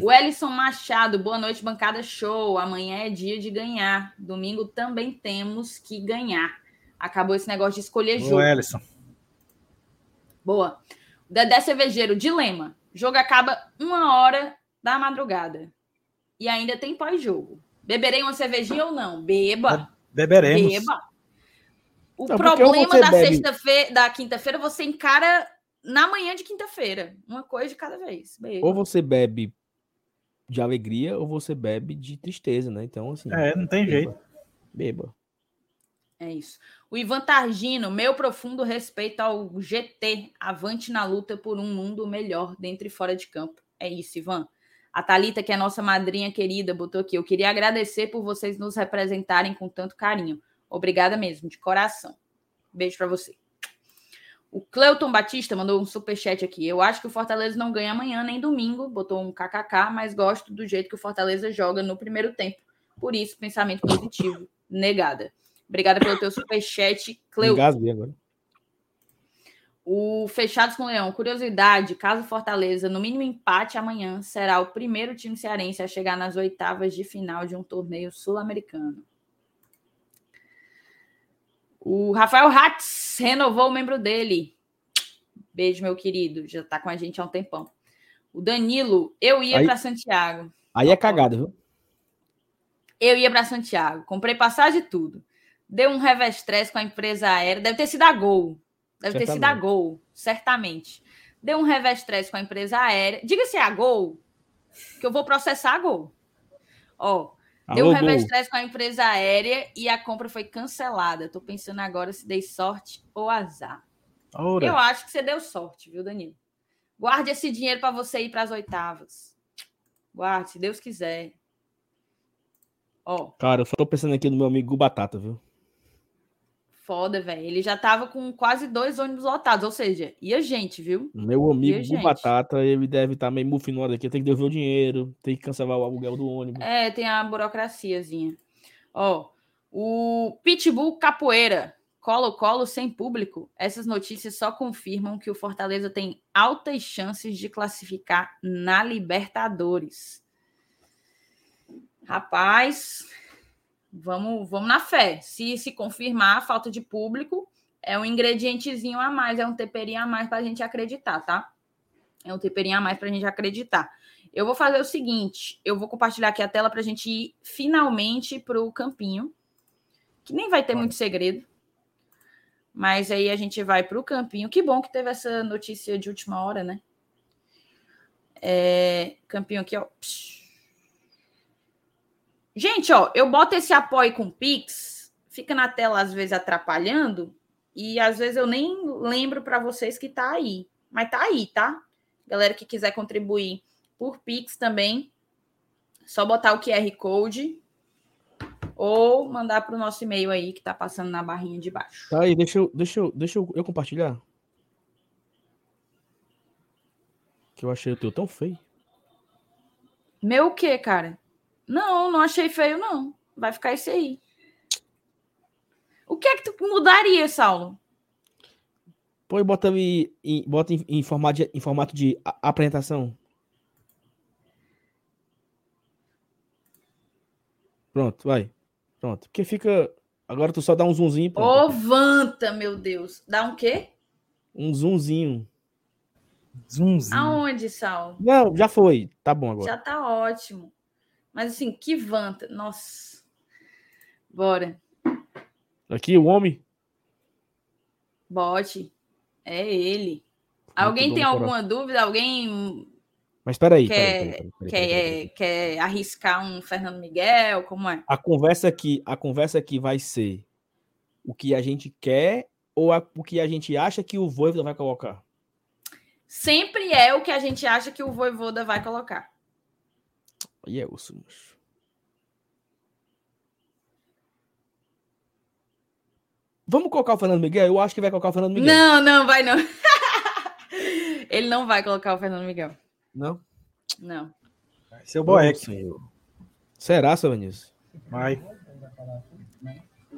o Ellison Machado, boa noite, bancada show. Amanhã é dia de ganhar. Domingo também temos que ganhar. Acabou esse negócio de escolher jogo. O Ellison. Boa. Dedé Cervejeiro, dilema. O jogo acaba uma hora da madrugada. E ainda tem pós-jogo. Beberei uma cervejinha ou não? Beba. Beberemos. Beba. O não, problema da sexta-feira, da quinta-feira, você encara na manhã de quinta-feira. Uma coisa de cada vez. Beba. Ou você bebe de alegria ou você bebe de tristeza, né? Então, assim. É, não tem beba. jeito. Beba. É isso. O Ivan Targino, meu profundo respeito ao GT, avante na luta por um mundo melhor dentro e fora de campo. É isso, Ivan. A Talita, que é nossa madrinha querida, botou aqui. Eu queria agradecer por vocês nos representarem com tanto carinho. Obrigada mesmo, de coração. Beijo para você. O Cleuton Batista mandou um super chat aqui. Eu acho que o Fortaleza não ganha amanhã nem domingo, botou um kkk, mas gosto do jeito que o Fortaleza joga no primeiro tempo. Por isso, pensamento positivo. Negada. Obrigada pelo teu superchat, Cleuton. agora. O Fechados com o Leão. Curiosidade: caso Fortaleza, no mínimo empate amanhã, será o primeiro time cearense a chegar nas oitavas de final de um torneio sul-americano. O Rafael Hatz renovou o membro dele. Beijo, meu querido. Já está com a gente há um tempão. O Danilo, eu ia para Santiago. Aí é cagada, viu? Eu ia para Santiago. Comprei passagem e tudo deu um revestrez com a empresa aérea. Deve ter sido a Gol. Deve certamente. ter sido a Gol, certamente. Deu um revestrez com a empresa aérea. Diga se é a Gol, que eu vou processar a Gol. Ó, deu um revestrez com a empresa aérea e a compra foi cancelada. Tô pensando agora se dei sorte ou azar. Ora. Eu acho que você deu sorte, viu, Danilo? Guarde esse dinheiro para você ir para as oitavas. Guarde, se Deus quiser. Ó. Cara, eu só tô pensando aqui no meu amigo Batata, viu? Foda, velho. Ele já tava com quase dois ônibus lotados, ou seja, ia gente, viu? Meu amigo o Batata, ele deve estar tá meio mufinado aqui, tem que devolver o dinheiro, tem que cancelar o aluguel do ônibus. É, tem a burocraciazinha. Ó, o Pitbull Capoeira, Colo-Colo sem público. Essas notícias só confirmam que o Fortaleza tem altas chances de classificar na Libertadores. Rapaz, Vamos, vamos na fé. Se se confirmar a falta de público, é um ingredientezinho a mais, é um temperinho a mais para a gente acreditar, tá? É um temperinho a mais para a gente acreditar. Eu vou fazer o seguinte: eu vou compartilhar aqui a tela para a gente ir finalmente para o campinho, que nem vai ter muito segredo. Mas aí a gente vai para o campinho. Que bom que teve essa notícia de última hora, né? É, campinho aqui, ó. Psh. Gente, ó, eu boto esse apoio com Pix, fica na tela às vezes atrapalhando, e às vezes eu nem lembro para vocês que tá aí. Mas tá aí, tá? Galera que quiser contribuir por Pix também, só botar o QR Code ou mandar para o nosso e-mail aí que tá passando na barrinha de baixo. Tá aí, deixa eu, deixa eu, deixa eu, eu compartilhar. Que eu achei o teu tão feio. Meu o quê, cara? Não, não achei feio, não. Vai ficar esse aí. O que é que tu mudaria, Saulo? Pô, bota, em, bota em, em, formato de, em formato de apresentação. Pronto, vai. Pronto. Porque fica. Agora tu só dá um zoomzinho. Pronto. Ovanta, meu Deus. Dá um quê? Um zoomzinho. Zoomzinho. Aonde, Sal? Não, já foi. Tá bom agora. Já tá ótimo. Mas assim, que vanta. Nossa. Bora. Aqui, o homem. Bote. É ele. Alguém bom, tem alguma dúvida? Alguém Mas peraí. quer, peraí, peraí, quer, quer arriscar um Fernando Miguel? Como é? A conversa aqui, a conversa aqui vai ser o que a gente quer ou a- o que a gente acha que o Voivoda vai colocar? Sempre é o que a gente acha que o Voivoda vai colocar. E é osso, macho. Vamos colocar o Fernando Miguel? Eu acho que vai colocar o Fernando Miguel. Não, não, vai não. Ele não vai colocar o Fernando Miguel. Não? Não. Seu Boeck. Ô, senhor. Será, seu Vinícius? Vai.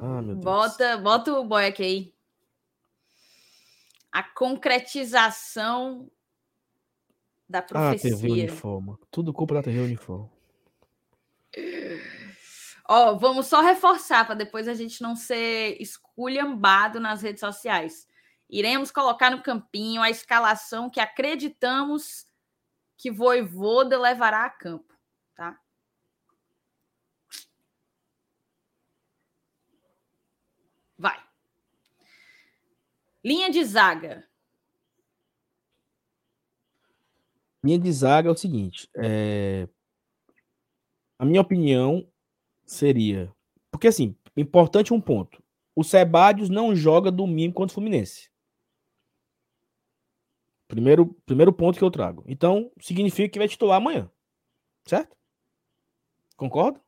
Ah, meu Deus. Bota, bota o Boeck aí. A concretização da Ah, TV profecia. Uniforme. Tudo culpa da TV Uniforme. Ó, vamos só reforçar para depois a gente não ser esculhambado nas redes sociais. Iremos colocar no campinho a escalação que acreditamos que Voivoda levará a campo, tá? Vai. Linha de zaga. Minha de zaga é o seguinte. é, A minha opinião seria. Porque, assim, importante um ponto. O Sebadios não joga domingo contra o Fluminense. Primeiro, primeiro ponto que eu trago. Então, significa que vai titular amanhã. Certo? Concorda?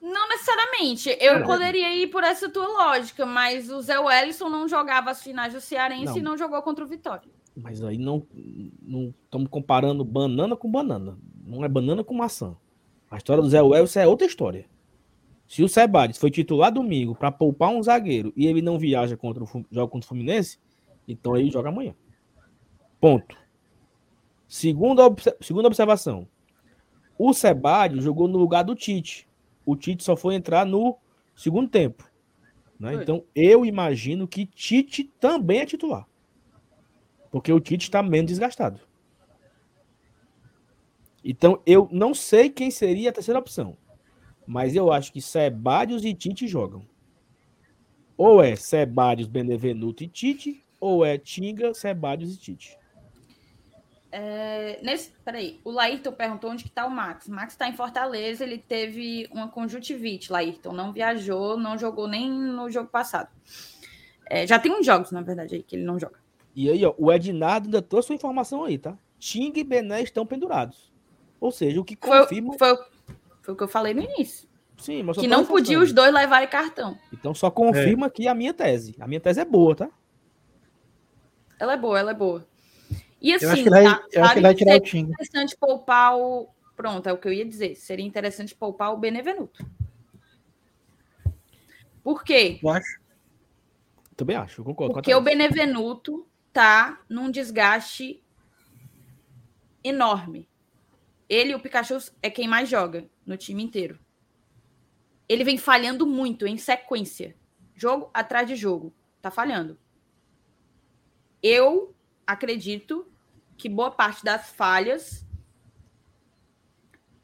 Não necessariamente. Eu Não. poderia ir por essa tua lógica, mas o Zé Wellison não jogava as finais do Cearense Não. e não jogou contra o Vitória. Mas aí não não estamos comparando banana com banana. Não é banana com maçã. A história do Zé Welson é outra história. Se o Sebades foi titular domingo para poupar um zagueiro e ele não viaja contra o joga contra o Fluminense, então ele joga amanhã. Ponto. Segunda, segunda observação. O Sebades jogou no lugar do Tite. O Tite só foi entrar no segundo tempo. né? Então eu imagino que Tite também é titular. Porque o Tite está menos desgastado. Então, eu não sei quem seria a terceira opção. Mas eu acho que Sebadios e Tite jogam. Ou é Sebadios, Benevenuto e Tite, ou é Tinga, Sebadios e Tite. É, nesse, peraí, o Laírton perguntou onde que tá o Max. O Max está em Fortaleza, ele teve uma conjuntivite, Laírton. Não viajou, não jogou nem no jogo passado. É, já tem uns jogos, na verdade, aí, que ele não joga. E aí, ó, o Ednardo ainda trouxe uma informação aí, tá? Tinga e Bené estão pendurados. Ou seja, o que Foi, confirma. foi, foi o que eu falei no início. Sim, mas só Que não podia os dois levarem cartão. Então só confirma aqui a minha tese. A minha tese é boa, tá? Ela é boa, ela é boa. E assim, Eu acho que ele vai, tá- eu acho que vai tirar o Tinga. interessante poupar o. Pronto, é o que eu ia dizer. Seria interessante poupar o Benevenuto. Por quê? Eu acho. Também acho, eu concordo. Porque o. Benevenuto tá num desgaste enorme. Ele e o Pikachu é quem mais joga no time inteiro. Ele vem falhando muito em sequência. Jogo atrás de jogo. Tá falhando. Eu acredito que boa parte das falhas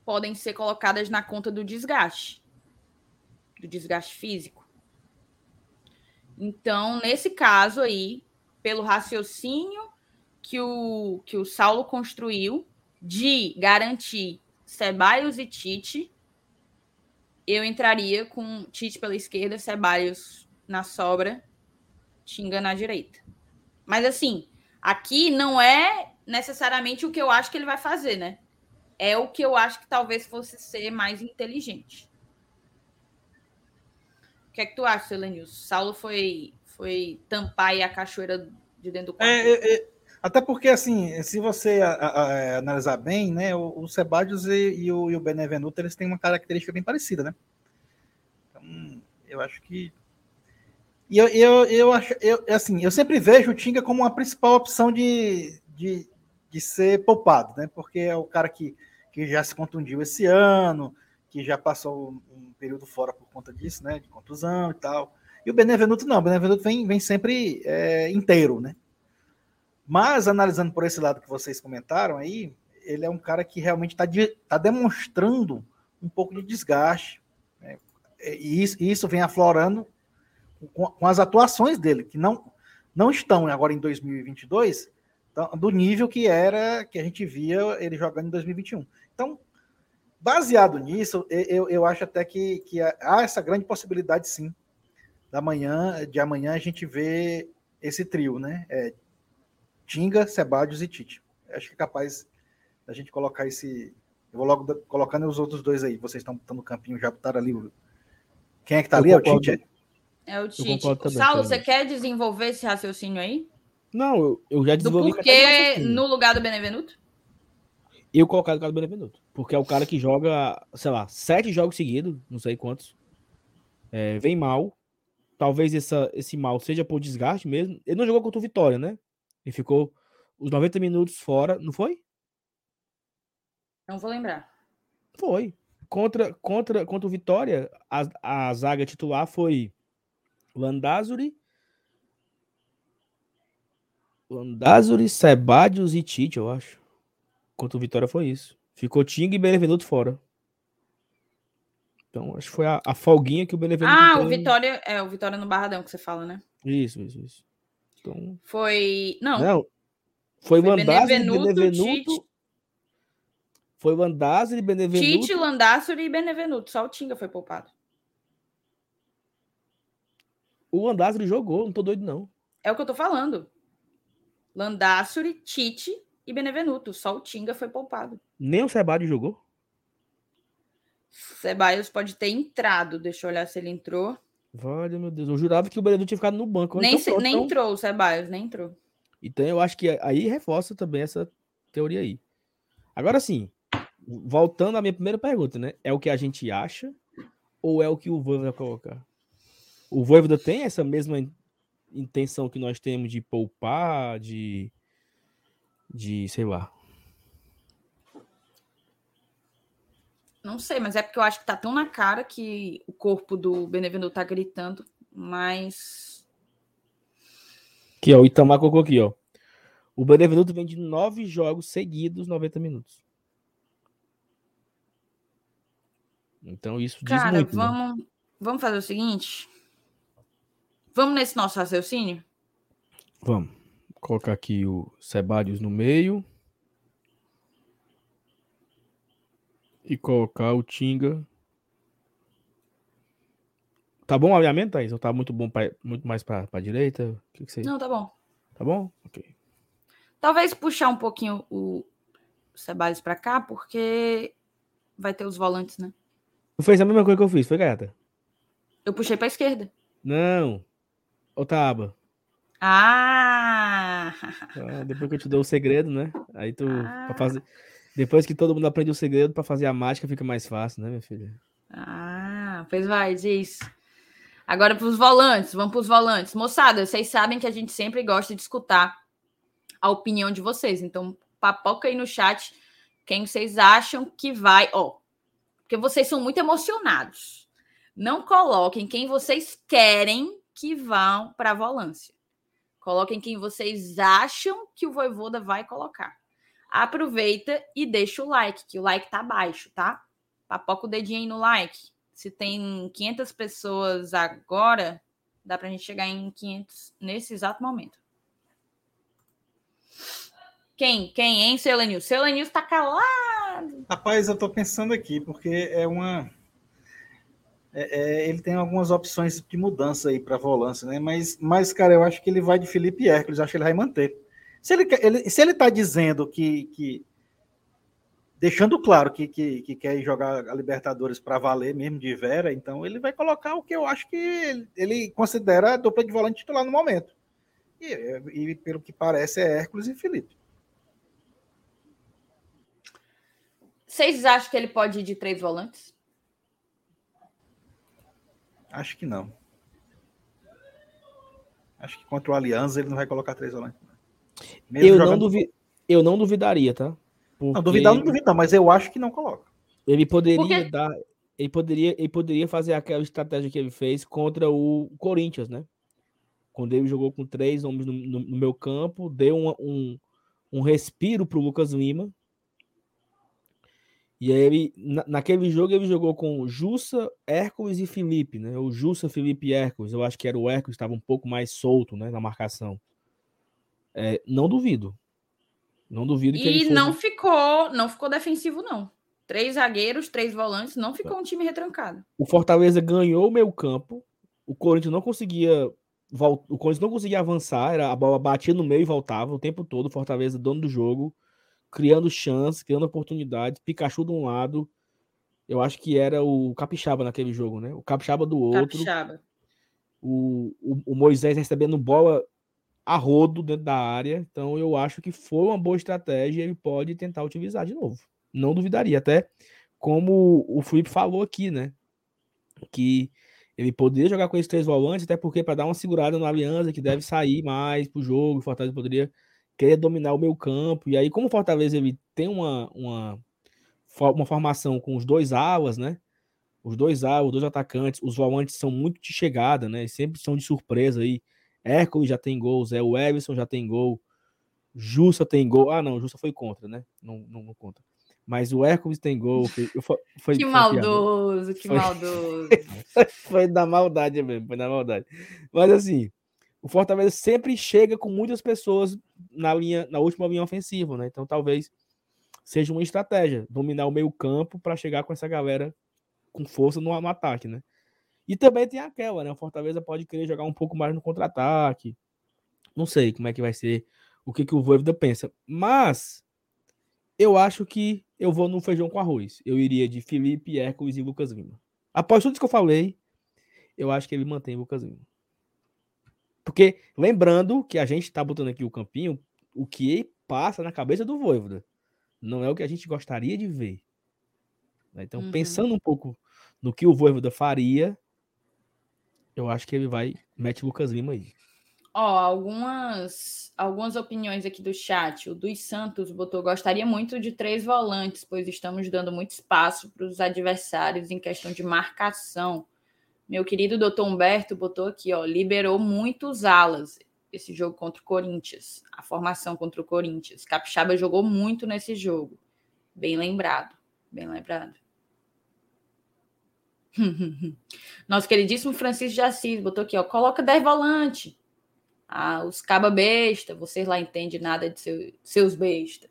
podem ser colocadas na conta do desgaste. Do desgaste físico. Então, nesse caso aí, pelo raciocínio que o, que o Saulo construiu de garantir Ceballos e Tite, eu entraria com Tite pela esquerda, Ceballos na sobra, Tinga na direita. Mas assim, aqui não é necessariamente o que eu acho que ele vai fazer, né? É o que eu acho que talvez fosse ser mais inteligente. O que é que tu acha, Selenilson? Saulo foi, foi tampar aí a cachoeira de dentro do quarto. É, é, é, até porque, assim, se você a- a- a- analisar bem, né, o, o e, e o, e o Benevenuto, eles têm uma característica bem parecida, né? Então, eu acho que... E eu, eu, eu acho, eu, assim, eu sempre vejo o Tinga como a principal opção de, de, de ser poupado, né? Porque é o cara que, que já se contundiu esse ano, que já passou um período fora por conta disso, né? De contusão e tal. E o Benevenuto não, o Benevenuto vem, vem sempre é, inteiro, né? Mas, analisando por esse lado que vocês comentaram aí, ele é um cara que realmente está de, tá demonstrando um pouco de desgaste. Né? E isso, isso, vem aflorando com, com, as atuações dele, que não, não estão agora em 2022 então, do nível que era que a gente via ele jogando em 2021. Então, baseado nisso, eu, eu acho até que, que há essa grande possibilidade, sim, da manhã, de amanhã a gente ver esse trio, né? É, Tinga, Sebadios e Tite. Acho que é capaz da gente colocar esse. Eu vou logo colocando os outros dois aí. Vocês estão no campinho, já botaram ali. Quem é que tá eu ali? Concordo. É o Tite? É o Tite. Saulo, você quer desenvolver esse raciocínio aí? Não, eu, eu já desenvolvi. Do porquê no lugar do Benevenuto? Eu colocar no lugar do Benevenuto. Porque é o cara que joga, sei lá, sete jogos seguidos, não sei quantos. É, vem mal. Talvez essa, esse mal seja por desgaste mesmo. Ele não jogou contra o Vitória, né? Ele ficou os 90 minutos fora, não foi? Não vou lembrar. Foi. Contra, contra, contra o Vitória, a, a zaga titular foi Landázuri, Landázuri, Sebadios e Tite, eu acho. Contra o Vitória foi isso. Ficou Ting e Benevenuto fora. Então, acho que foi a, a folguinha que o Benevenuto. Ah, o Vitória. É, o Vitória no Barradão que você fala, né? Isso, isso, isso. Então... Foi. Não. Não. Foi, foi Benevenuto, Benevenuto Tite... Foi Landázuri, Benevenuto. Tite, Landázuri e Benevenuto. Só o Tinga foi poupado. O Landázuri jogou, não tô doido, não. É o que eu tô falando. Landázuri, Tite e Benevenuto. Só o Tinga foi poupado. Nem o Sebadios jogou? Sebaios pode ter entrado. Deixa eu olhar se ele entrou. Vale, meu Deus. Eu jurava que o Benevenuto tinha ficado no banco. Nem, então, nem então... entrou o Sebaios, nem entrou. Então eu acho que aí reforça também essa teoria aí. Agora sim, voltando à minha primeira pergunta, né? É o que a gente acha ou é o que o Voivoda vai colocar? O Voivoda tem essa mesma intenção que nós temos de poupar, de de, sei lá. Não sei, mas é porque eu acho que tá tão na cara que o corpo do Benevenuto tá gritando, mas Aqui, ó, o Itamar colocou aqui, ó. O Benevenuto vem de nove jogos seguidos, 90 minutos. Então isso diz Cara, muito. Né? Vamos, né? vamos fazer o seguinte. Vamos nesse nosso raciocínio? Vamos. Vou colocar aqui o Sebadios no meio. E colocar o Tinga Tá bom o alinhamento, Thaís? Ou tá muito bom, pra, muito mais para a direita? O que, que você... Não, tá bom. Tá bom? Ok. Talvez puxar um pouquinho o Ceballos para cá, porque vai ter os volantes, né? Tu fez a mesma coisa que eu fiz, foi, Gata? Eu puxei para esquerda. Não. Outra aba. Ah! ah! Depois que eu te dou o segredo, né? Aí tu. Ah. Fazer... Depois que todo mundo aprende o segredo, para fazer a mágica fica mais fácil, né, minha filha? Ah, pois vai, diz. Agora para os volantes, vamos para os volantes. Moçada, vocês sabem que a gente sempre gosta de escutar a opinião de vocês. Então, papoca aí no chat quem vocês acham que vai. Ó, porque vocês são muito emocionados. Não coloquem quem vocês querem que vão para a volância. Coloquem quem vocês acham que o Voivoda vai colocar. Aproveita e deixa o like, que o like tá baixo, tá? Papoca o dedinho aí no like se tem 500 pessoas agora, dá para a gente chegar em 500 nesse exato momento. Quem? Quem, hein, seu Elenil? Seu está calado. Rapaz, eu estou pensando aqui, porque é uma. É, é, ele tem algumas opções de mudança aí para volância, né? Mas, mas, cara, eu acho que ele vai de Felipe Hércules, acho que ele vai manter. Se ele, ele, se ele tá dizendo que, que deixando claro que, que, que quer jogar a Libertadores para valer mesmo de Vera, então ele vai colocar o que eu acho que ele, ele considera a dupla de volante titular no momento. E, e, pelo que parece é Hércules e Felipe. Vocês acham que ele pode ir de três volantes? Acho que não. Acho que contra o Aliança ele não vai colocar três volantes. Eu, não duvi... eu não duvidaria, tá? Porque... Não, duvidar não duvidar, mas eu acho que não coloca. Ele poderia Porque... dar. Ele poderia, ele poderia fazer aquela estratégia que ele fez contra o Corinthians, né? quando ele jogou com três homens no, no, no meu campo, deu um, um, um respiro para o Lucas Lima. E aí, ele, na, naquele jogo, ele jogou com Jussa, Hércules e Felipe, né? O Jussa, Felipe e Hércules. Eu acho que era o Hércules, estava um pouco mais solto né, na marcação. É, não duvido. Não duvido que E não ficou, não ficou defensivo, não. Três zagueiros, três volantes, não ficou um time retrancado. O Fortaleza ganhou o meio campo. O Corinthians não conseguia. O Corinthians não conseguia avançar. Era, a bola batia no meio e voltava o tempo todo. O Fortaleza, dono do jogo, criando chance, criando oportunidades. Pikachu de um lado. Eu acho que era o Capixaba naquele jogo, né? O Capixaba do outro. Capixaba. O, o, o Moisés recebendo bola a rodo dentro da área. Então eu acho que foi uma boa estratégia e ele pode tentar utilizar de novo. Não duvidaria. Até como o Felipe falou aqui, né? Que ele poderia jogar com esses três volantes, até porque para dar uma segurada no Aliança, que deve sair mais pro jogo, o Fortaleza poderia querer dominar o meio campo. E aí, como o Fortaleza ele tem uma, uma, uma formação com os dois alas, né? Os dois alas, os dois atacantes, os volantes são muito de chegada, né? Sempre são de surpresa aí. Hércules já tem gol, Zé Everson já tem gol, Jussa tem gol. Ah, não, Jussa foi contra, né? Não, não, não conta. Mas o Hércules tem gol. Foi, foi, que maldoso, que foi, maldoso. foi da maldade mesmo, foi da maldade. Mas assim, o Fortaleza sempre chega com muitas pessoas na linha, na última linha ofensiva, né? Então talvez seja uma estratégia dominar o meio campo para chegar com essa galera com força no, no, ataque, né? E também tem aquela, né? O Fortaleza pode querer jogar um pouco mais no contra-ataque. Não sei como é que vai ser, o que, que o Voivoda pensa. Mas eu acho que eu vou no feijão com arroz. Eu iria de Felipe, Hércules e Lucas Lima. Após tudo isso que eu falei, eu acho que ele mantém o Lucas Lima. Porque, lembrando que a gente está botando aqui o campinho, o que passa na cabeça do Voivoda. Não é o que a gente gostaria de ver. Então, uhum. pensando um pouco no que o Voivoda faria, eu acho que ele vai, mete Lucas Lima aí. Ó, algumas, algumas opiniões aqui do chat. O dos Santos botou: gostaria muito de três volantes, pois estamos dando muito espaço para os adversários em questão de marcação. Meu querido doutor Humberto botou aqui, ó, liberou muitos alas esse jogo contra o Corinthians, a formação contra o Corinthians. Capixaba jogou muito nesse jogo. Bem lembrado, bem lembrado. Nosso queridíssimo Francisco de Assis botou aqui, ó, coloca 10 volante. Ah, os caba besta, vocês lá entendem nada de seu, seus besta.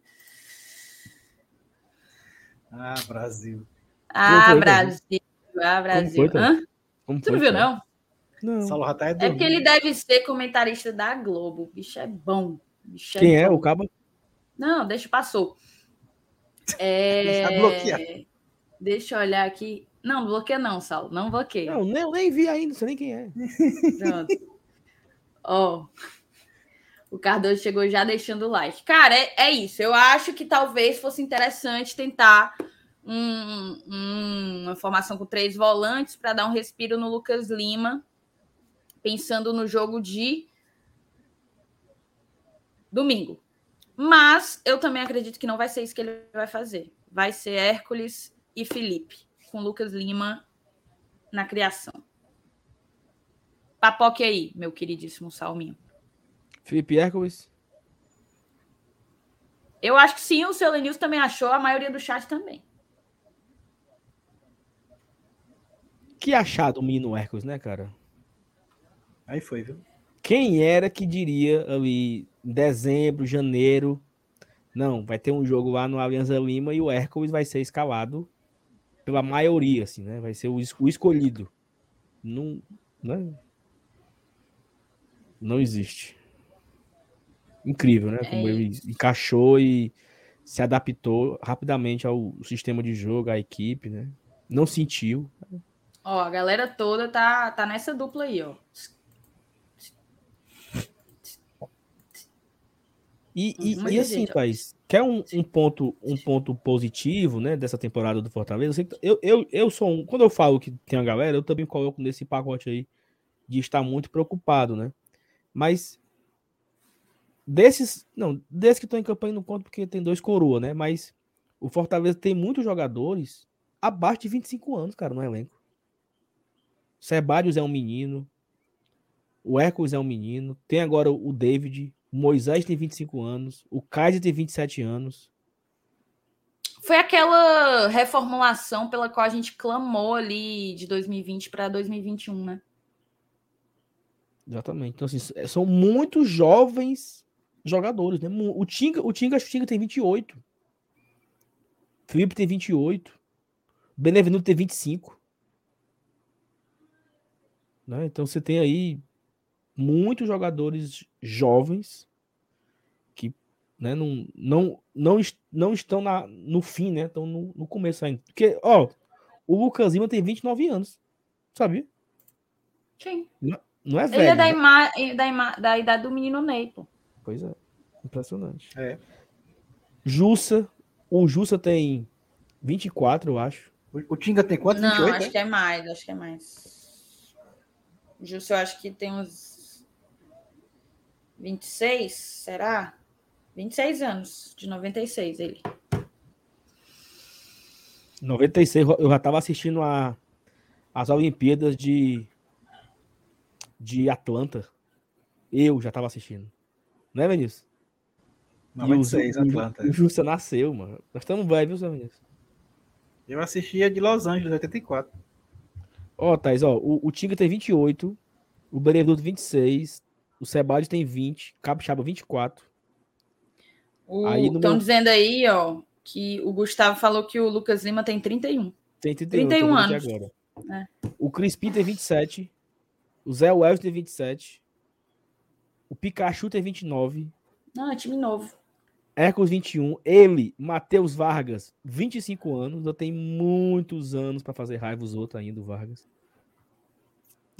Ah, Brasil. Ah, Brasil. Ah, Brasil. Foi, Hã? Como Você não viu, não? Não. Tá é porque ele deve ser comentarista da Globo. O bicho é bom. Bicho é Quem é, é o caba? Não, deixa, passou. É... Deixa eu olhar aqui. Não, bloqueia não, Saulo. Não bloqueia. Não, nem, nem vi ainda, não sei nem quem é. Pronto. Ó, o Cardoso chegou já deixando o like. Cara, é, é isso. Eu acho que talvez fosse interessante tentar um, um, uma formação com três volantes para dar um respiro no Lucas Lima, pensando no jogo de domingo. Mas eu também acredito que não vai ser isso que ele vai fazer. Vai ser Hércules e Felipe, com Lucas Lima na criação. Papoque aí, meu queridíssimo Salminho. Felipe Hércules. Eu acho que sim, o seu Lenilson também achou, a maioria do chat também. Que achado o menino Hércules, né, cara? Aí foi, viu? Quem era que diria ali em dezembro, janeiro, não, vai ter um jogo lá no Alianza Lima e o Hércules vai ser escalado pela maioria, assim, né? Vai ser o, o escolhido. Não, né? não existe. Incrível, né? Como é ele encaixou e se adaptou rapidamente ao sistema de jogo, à equipe, né? Não sentiu. Ó, a galera toda tá, tá nessa dupla aí, ó. E, e, e assim, Thaís, quer um, um, ponto, um ponto positivo, né, dessa temporada do Fortaleza? Eu, eu, eu sou um. Quando eu falo que tem a galera, eu também coloco nesse pacote aí de estar muito preocupado, né? Mas desses, não, desses que estão em campanha não conto porque tem dois coroa, né? Mas o Fortaleza tem muitos jogadores abaixo de 25 anos, cara, no elenco. Sebadios é um menino. O Hércules é um menino. Tem agora o David. O Moisés tem 25 anos. O Kaiser tem 27 anos. Foi aquela reformulação pela qual a gente clamou ali de 2020 para 2021, né? Exatamente. Então, assim, são muitos jovens jogadores, né? O Tinga, o Tinga, acho que o Tinga tem 28. Felipe tem 28. Benevenuto tem 25. Né? Então você tem aí muitos jogadores jovens né? Não, não, não, não estão na, no fim, né? Estão no, no começo ainda. Porque, ó, o Lucas Lima tem 29 anos. Sabia? Sim. Não, não é velho. Ele é da, né? ima, da, ima, da idade do menino Ney, pô. Pois é. Impressionante. É. Jussa. O Jussa tem 24, eu acho. O, o Tinga tem quanto? Não, 28, acho é? que é mais, acho que é mais. Jussa, eu acho que tem uns 26, será? 26 anos, de 96 ele. 96, eu já estava assistindo a, as Olimpíadas de, de Atlanta. Eu já estava assistindo. Não é, Vinícius? 96, e o, Atlanta. O, o Justa nasceu, mano. Nós estamos velhos, viu, Vinícius? Eu assistia de Los Angeles, 84. Ó, oh, Thais, ó, o, o Tinga tem 28, o Benevenuto 26, o Sebade tem 20, Capixaba 24, Estão meu... dizendo aí, ó, que o Gustavo falou que o Lucas Lima tem 31. Tem 31, 31 anos. Agora. É. O Crispim tem 27. O Zé Wells tem 27. O Pikachu tem 29. Não, é time novo. Hércules 21. Ele, Matheus Vargas, 25 anos. Ainda tem muitos anos para fazer raiva os outros ainda, o Vargas.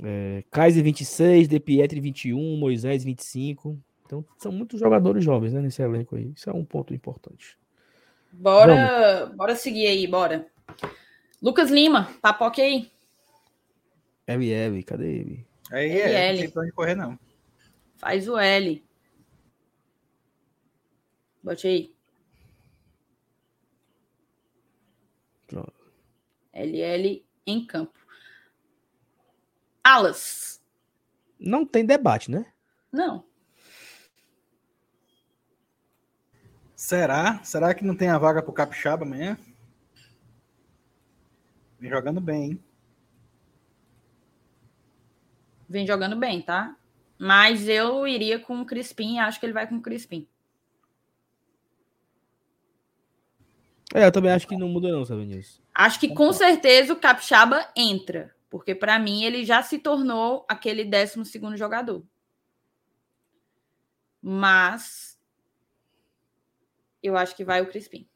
É, Kaiser 26, De Pietri 21, Moisés 25. Então, são muitos jogadores jovens né, nesse elenco aí. Isso é um ponto importante. Bora, bora seguir aí, bora. Lucas Lima, papoque aí. LL, cadê ele? Aí é, não tem pra onde correr, não. Faz o L. Bote aí. Pronto. LL em campo. Alas. Não tem debate, né? Não. Será? Será que não tem a vaga pro Capixaba amanhã? Vem jogando bem, hein? Vem jogando bem, tá? Mas eu iria com o Crispim, acho que ele vai com o Crispim. É, eu também acho que não muda não, sabe. Acho que com certeza o Capixaba entra, porque para mim ele já se tornou aquele 12 segundo jogador. Mas eu acho que vai o Crispim.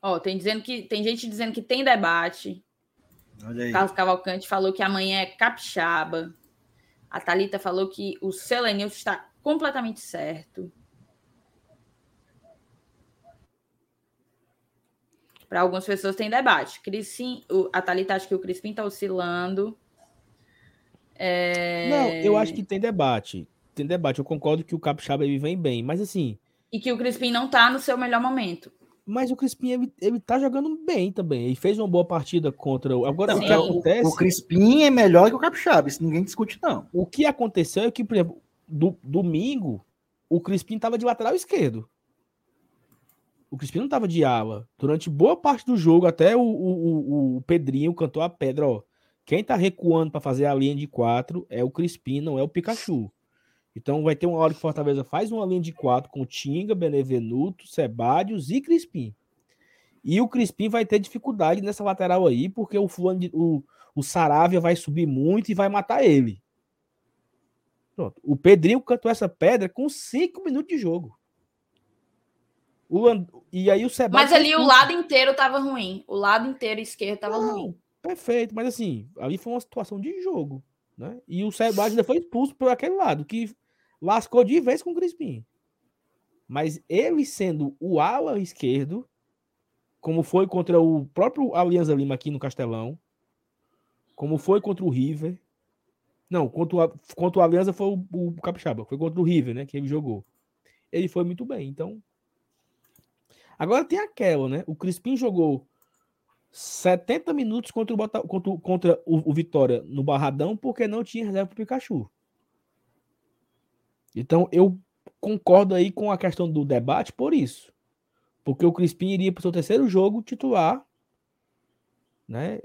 Ó, tem dizendo que tem gente dizendo que tem debate. Olha aí. Carlos Cavalcante falou que amanhã é capixaba. A Talita falou que o Selenilson está completamente certo. Para algumas pessoas tem debate. Crispim, a Thalita acha que o Crispim está oscilando. É... Não, eu acho que tem debate tem debate. Eu concordo que o Capixaba ele vem bem, mas assim. E que o Crispim não tá no seu melhor momento. Mas o Crispim, ele, ele tá jogando bem também. Ele fez uma boa partida contra o. Agora, Sim. o que acontece. O Crispim é melhor que o Capixaba, isso ninguém discute, não. O que aconteceu é que, por exemplo, do, domingo, o Crispim tava de lateral esquerdo. O Crispim não tava de ala. Durante boa parte do jogo, até o, o, o Pedrinho cantou a pedra, ó. Quem tá recuando para fazer a linha de quatro é o Crispim, não é o Pikachu. Então vai ter uma hora que Fortaleza faz uma linha de quatro com Tinga, Benevenuto, Sebadios e Crispim. E o Crispim vai ter dificuldade nessa lateral aí, porque o, fulano o, o Saravia vai subir muito e vai matar ele. Pronto. O Pedrinho cantou essa pedra com cinco minutos de jogo. O, e aí o Sebadios. Mas ali o lado inteiro tava ruim. O lado inteiro esquerdo tava Não, ruim. Perfeito, mas assim, ali foi uma situação de jogo. Né? E o Sebadios ainda foi expulso por aquele lado, que lascou de vez com o Crispim. Mas ele sendo o ala esquerdo, como foi contra o próprio Alianza Lima aqui no Castelão, como foi contra o River. Não, contra o, contra o Alianza foi o, o Capixaba, foi contra o River, né? Que ele jogou. Ele foi muito bem, então. Agora tem aquela, né? O Crispim jogou 70 minutos contra o, Bota, contra, contra o, o, Vitória no Barradão porque não tinha reserva para o Pikachu. Então eu concordo aí com a questão do debate por isso. Porque o Crispim iria para o seu terceiro jogo titular, né?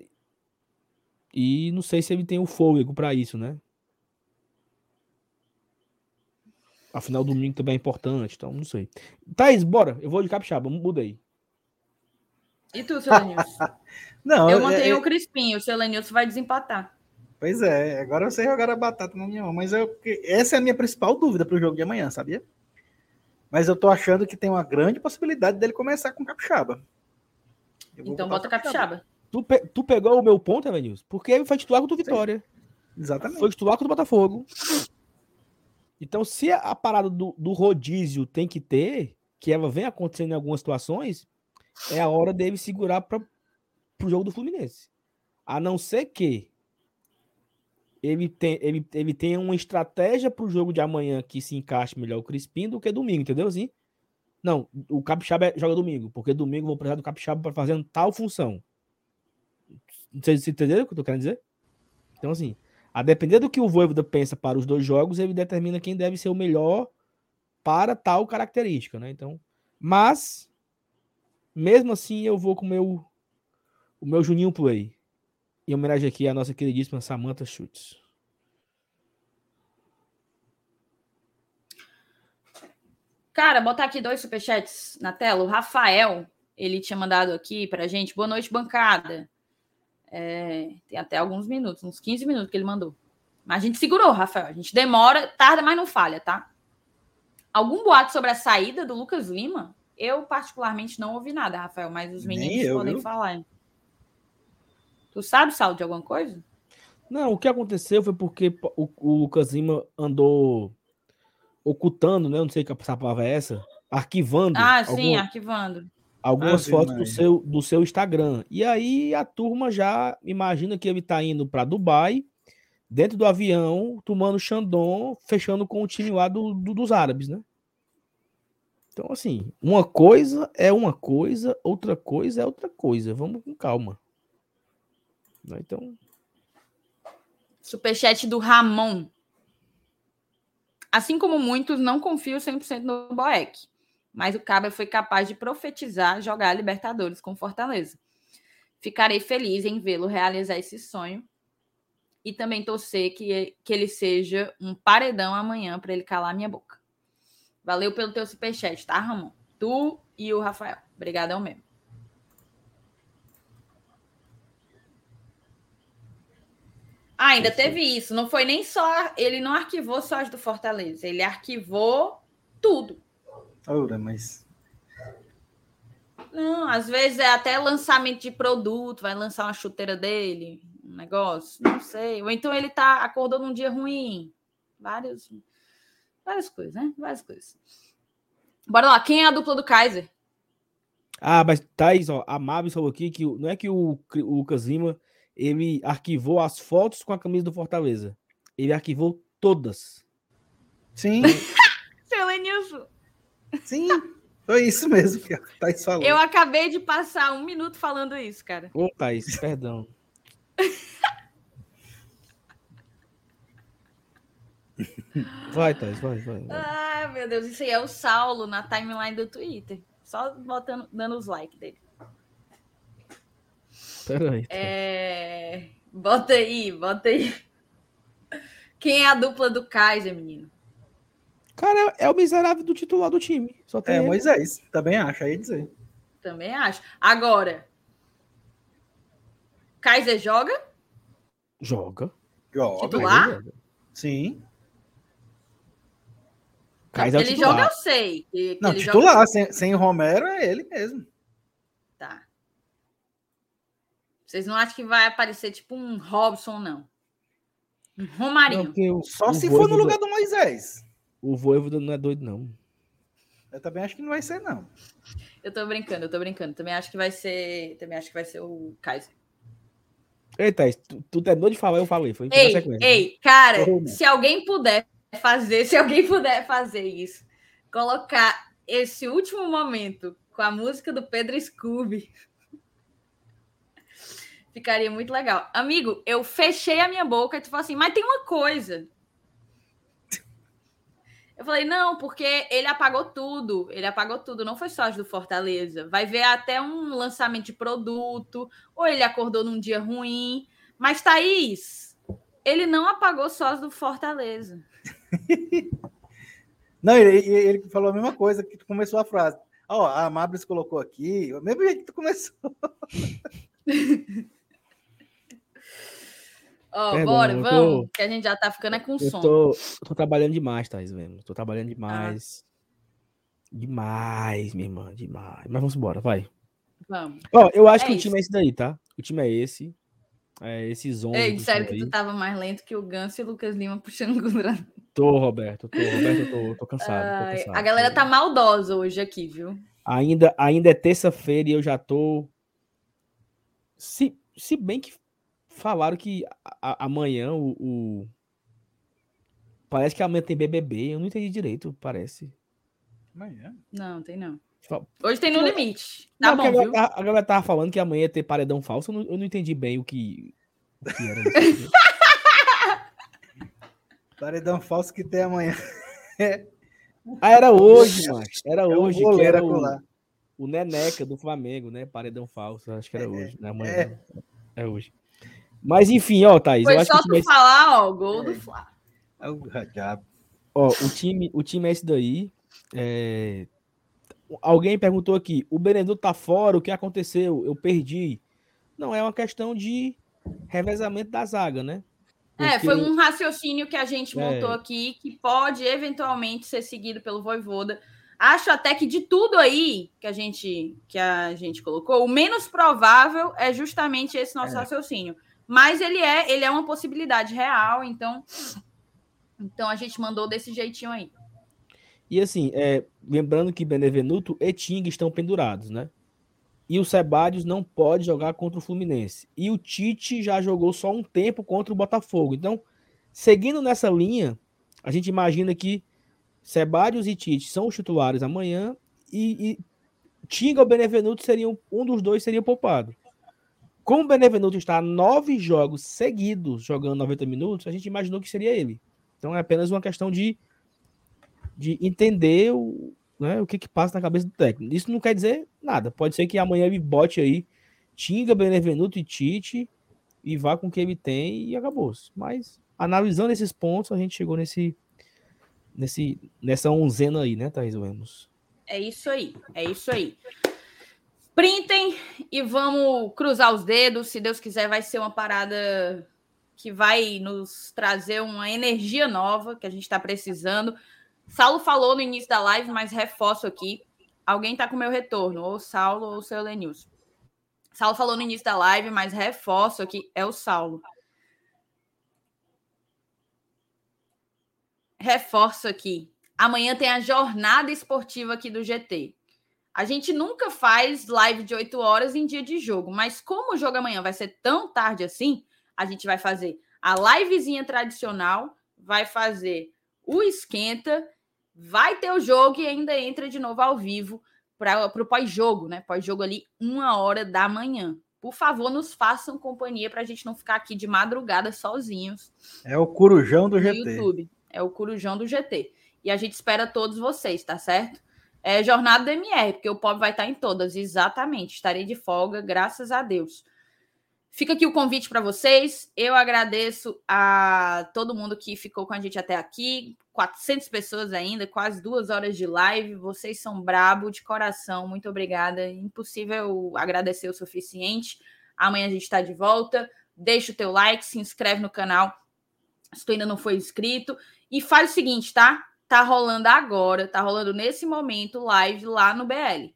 E não sei se ele tem o fôlego para isso, né? Afinal, domingo também é importante, então não sei. Thaís, bora. Eu vou de capixaba, muda aí. E tu, seu não, eu mantenho é, é... o Crispim, o seu Lenilson vai desempatar. Pois é, agora você jogar a batata na minha mão, mas eu, essa é a minha principal dúvida para o jogo de amanhã, sabia? Mas eu tô achando que tem uma grande possibilidade dele começar com capixaba. Então bota capixaba. capixaba. Tu, pe tu pegou o meu ponto, Evanilson? Porque ele foi titular contra o Vitória. Sim. Exatamente. Foi titular contra o Botafogo. Então, se a parada do, do rodízio tem que ter, que ela vem acontecendo em algumas situações, é a hora dele segurar para o jogo do Fluminense. A não ser que ele, tem, ele, ele tenha uma estratégia para o jogo de amanhã que se encaixe melhor o Crispim do que domingo, entendeu assim? Não, o Capixaba joga domingo, porque domingo eu vou precisar do Capixaba para fazer tal função. Se entenderam o que eu tô querendo dizer? Então, assim, a depender do que o Voivoda pensa para os dois jogos, ele determina quem deve ser o melhor para tal característica, né? Então, mas mesmo assim eu vou com o meu o meu Juninho Play. Em homenagem aqui à nossa queridíssima Samantha Schutz. Cara, botar aqui dois superchats na tela. O Rafael, ele tinha mandado aqui pra gente. Boa noite, bancada. É, tem até alguns minutos, uns 15 minutos que ele mandou. Mas a gente segurou, Rafael. A gente demora, tarda, mas não falha, tá? Algum boato sobre a saída do Lucas Lima? Eu, particularmente, não ouvi nada, Rafael, mas os meninos eu, podem viu? falar. Tu sabe, Sal, de alguma coisa? Não, o que aconteceu foi porque o, o Lucas Lima andou ocultando, né? Não sei que a palavra é essa, arquivando. Ah, sim, arquivando algumas ah, fotos do seu, do seu Instagram. E aí a turma já imagina que ele está indo para Dubai, dentro do avião, tomando Xandon, fechando com o time lá do, do, dos árabes, né? Então, assim, uma coisa é uma coisa, outra coisa é outra coisa. Vamos com calma. Né? Então. Superchat do Ramon. Assim como muitos, não confio 100% no Boeck mas o Cabra foi capaz de profetizar jogar a Libertadores com Fortaleza. Ficarei feliz em vê-lo realizar esse sonho e também torcer que, que ele seja um paredão amanhã para ele calar minha boca. Valeu pelo teu superchat, tá, Ramon? Tu e o Rafael. Obrigadão mesmo. Ah, ainda teve isso. Não foi nem só. Ele não arquivou só as do Fortaleza. Ele arquivou tudo. Ora, mas. Não, às vezes é até lançamento de produto, vai lançar uma chuteira dele, um negócio, não sei. Ou então ele tá acordou num dia ruim. Vários, várias coisas, né? Várias coisas. Bora lá, quem é a dupla do Kaiser? Ah, mas Thaís, ó, a Mavis falou aqui que não é que o, o Lucas Lima ele arquivou as fotos com a camisa do Fortaleza. Ele arquivou todas. Sim. Seu Lenilson. Sim, foi isso mesmo que a Thaís falou. Eu acabei de passar um minuto falando isso, cara. Ô, Thaís, perdão. vai, Thaís, vai, vai, vai. Ai, meu Deus, isso aí é o Saulo na timeline do Twitter. Só botando, dando os likes dele. Peraí. É... Bota aí, bota aí. Quem é a dupla do Kaiser, menino? Cara, é o miserável do titular do time. Só tem é, ele. Moisés. Também acho, aí dizer. Também acho. Agora, Kaiser joga? Joga. Joga. Titular? Joga. Sim. Kaiser é ele joga, eu sei. Que, que não, titular, joga... sem, sem Romero é ele mesmo. Tá. Vocês não acham que vai aparecer tipo um Robson, não? Um Romarinho. Não, Só se for no lugar do Moisés. O Voivoda não é doido, não. Eu também acho que não vai ser, não. Eu tô brincando, eu tô brincando. Também acho que vai ser. Também acho que vai ser o Kaiser. Eita, tu, tu terminou de falar, eu falei. Foi ei, ei, cara, se alguém puder fazer, se alguém puder fazer isso, colocar esse último momento com a música do Pedro Scooby. Ficaria muito legal. Amigo, eu fechei a minha boca e tu falou assim, mas tem uma coisa. Eu falei, não, porque ele apagou tudo. Ele apagou tudo, não foi só as do Fortaleza. Vai ver até um lançamento de produto, ou ele acordou num dia ruim. Mas, Thaís, ele não apagou só as do Fortaleza. não, ele, ele, falou a mesma coisa que tu começou a frase. Ó, oh, a Mabris colocou aqui, o mesmo jeito que tu começou. Ó, oh, bora, vamos, tô, que a gente já tá ficando é com eu som. Tô, tô trabalhando demais, Thais, mesmo. Tô trabalhando demais. Ah. Demais, minha irmã, demais. Mas vamos embora, vai. Vamos. Ó, eu acho é que isso. o time é esse daí, tá? O time é esse. É esse zone. Ei, disseram que tu tava mais lento que o Ganso e o Lucas Lima puxando o Tô, Roberto, tô, Roberto, tô, tô cansado, tô cansado. A galera tá maldosa hoje aqui, viu? Ainda, ainda é terça-feira e eu já tô. Se, se bem que falaram que a, amanhã o, o, Parece que amanhã tem BBB. Eu não entendi direito, parece. Amanhã? Não, tem não. Hoje tem no limite. Tá não, bom, viu? A, a, galera tava falando que amanhã ia ter paredão falso. Eu não, eu não entendi bem o que, o que era isso. paredão falso que tem amanhã. ah, era hoje, mano. Era é hoje. que era o, o Neneca do Flamengo, né? Paredão falso. Acho que era é, hoje. Né? Amanhã. É. é hoje. Mas enfim, ó, Thaís. Foi só tu falar, ó, gol do Flá. É o Ó, o time, o time é esse daí. É... Alguém perguntou aqui: o Beneduto tá fora, o que aconteceu? Eu perdi. Não, é uma questão de revezamento da zaga, né? Porque... É, foi um raciocínio que a gente montou é. aqui que pode eventualmente ser seguido pelo Voivoda. Acho até que de tudo aí que a gente que a gente colocou, o menos provável é justamente esse nosso é. raciocínio. Mas ele é, ele é uma possibilidade real, então então a gente mandou desse jeitinho aí. E assim, é, lembrando que Benevenuto e Ting estão pendurados, né? E o Sebadios não pode jogar contra o Fluminense. E o Tite já jogou só um tempo contra o Botafogo. Então, seguindo nessa linha, a gente imagina que Sebadios e Tite são os titulares amanhã e, e Tinga ou Benevenuto seriam um dos dois seria poupado. Como o Benevenuto está nove jogos seguidos jogando 90 minutos, a gente imaginou que seria ele. Então é apenas uma questão de, de entender o, né, o que, que passa na cabeça do técnico. Isso não quer dizer nada. Pode ser que amanhã ele bote aí Tinga, Benevenuto e Tite e vá com o que ele tem e acabou. Mas analisando esses pontos, a gente chegou nesse, nesse nessa onzena aí, né, Thaís Lemos? É isso aí, é isso aí. Printem e vamos cruzar os dedos. Se Deus quiser, vai ser uma parada que vai nos trazer uma energia nova que a gente está precisando. Saulo falou no início da live, mas reforço aqui. Alguém está com meu retorno, ou Saulo ou seu Lenilson. Saulo falou no início da live, mas reforço aqui, é o Saulo. Reforço aqui. Amanhã tem a jornada esportiva aqui do GT. A gente nunca faz live de 8 horas em dia de jogo, mas como o jogo amanhã vai ser tão tarde assim, a gente vai fazer a livezinha tradicional, vai fazer o esquenta, vai ter o jogo e ainda entra de novo ao vivo para o pós-jogo, né? Pós-jogo ali, uma hora da manhã. Por favor, nos façam companhia para a gente não ficar aqui de madrugada sozinhos. É o Corujão do GT. YouTube. É o Corujão do GT. E a gente espera todos vocês, tá certo? É jornada do MR, porque o pobre vai estar em todas, exatamente. Estarei de folga, graças a Deus. Fica aqui o convite para vocês. Eu agradeço a todo mundo que ficou com a gente até aqui. 400 pessoas ainda, quase duas horas de live. Vocês são brabo de coração. Muito obrigada. Impossível agradecer o suficiente. Amanhã a gente está de volta. Deixa o teu like, se inscreve no canal se tu ainda não foi inscrito. E faz o seguinte, tá? Tá rolando agora, tá rolando nesse momento live lá no BL.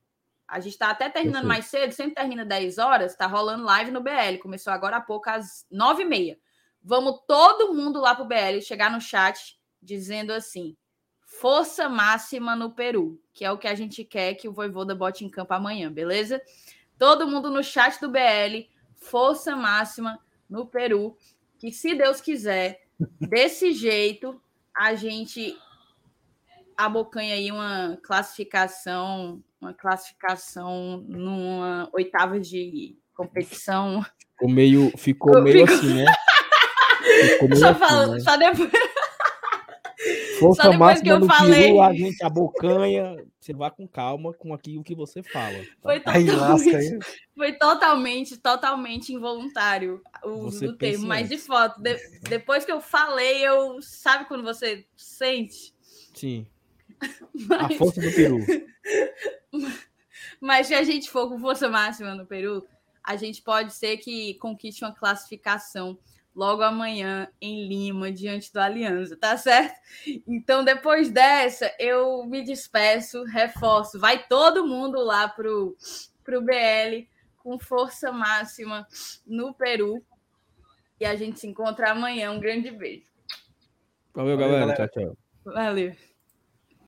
A gente está até terminando mais cedo, sempre termina 10 horas, tá rolando live no BL. Começou agora há pouco, às 9h30. Vamos todo mundo lá pro BL chegar no chat dizendo assim: força máxima no Peru, que é o que a gente quer que o Voivoda bote em campo amanhã, beleza? Todo mundo no chat do BL, força máxima no Peru, que se Deus quiser, desse jeito, a gente abocanha aí uma classificação, uma classificação numa oitava de competição Ficou meio, ficou meio ficou... assim, né? Ficou meio só, assim, falo, né? só depois. Força Só depois que eu falei. Peru, a gente abocanha. Você vá com calma com aquilo que você fala. Tá? Foi totalmente, aí, foi totalmente, totalmente involuntário o uso do termo. Mas de foto, de, depois que eu falei, eu. Sabe quando você sente? Sim. Mas... A força do Peru. Mas se a gente for com força máxima no Peru, a gente pode ser que conquiste uma classificação logo amanhã em Lima, diante do Aliança, tá certo? Então, depois dessa, eu me despeço, reforço. Vai todo mundo lá pro, pro BL com força máxima no Peru. E a gente se encontra amanhã. Um grande beijo. Valeu, galera. Tchau, tchau. Valeu.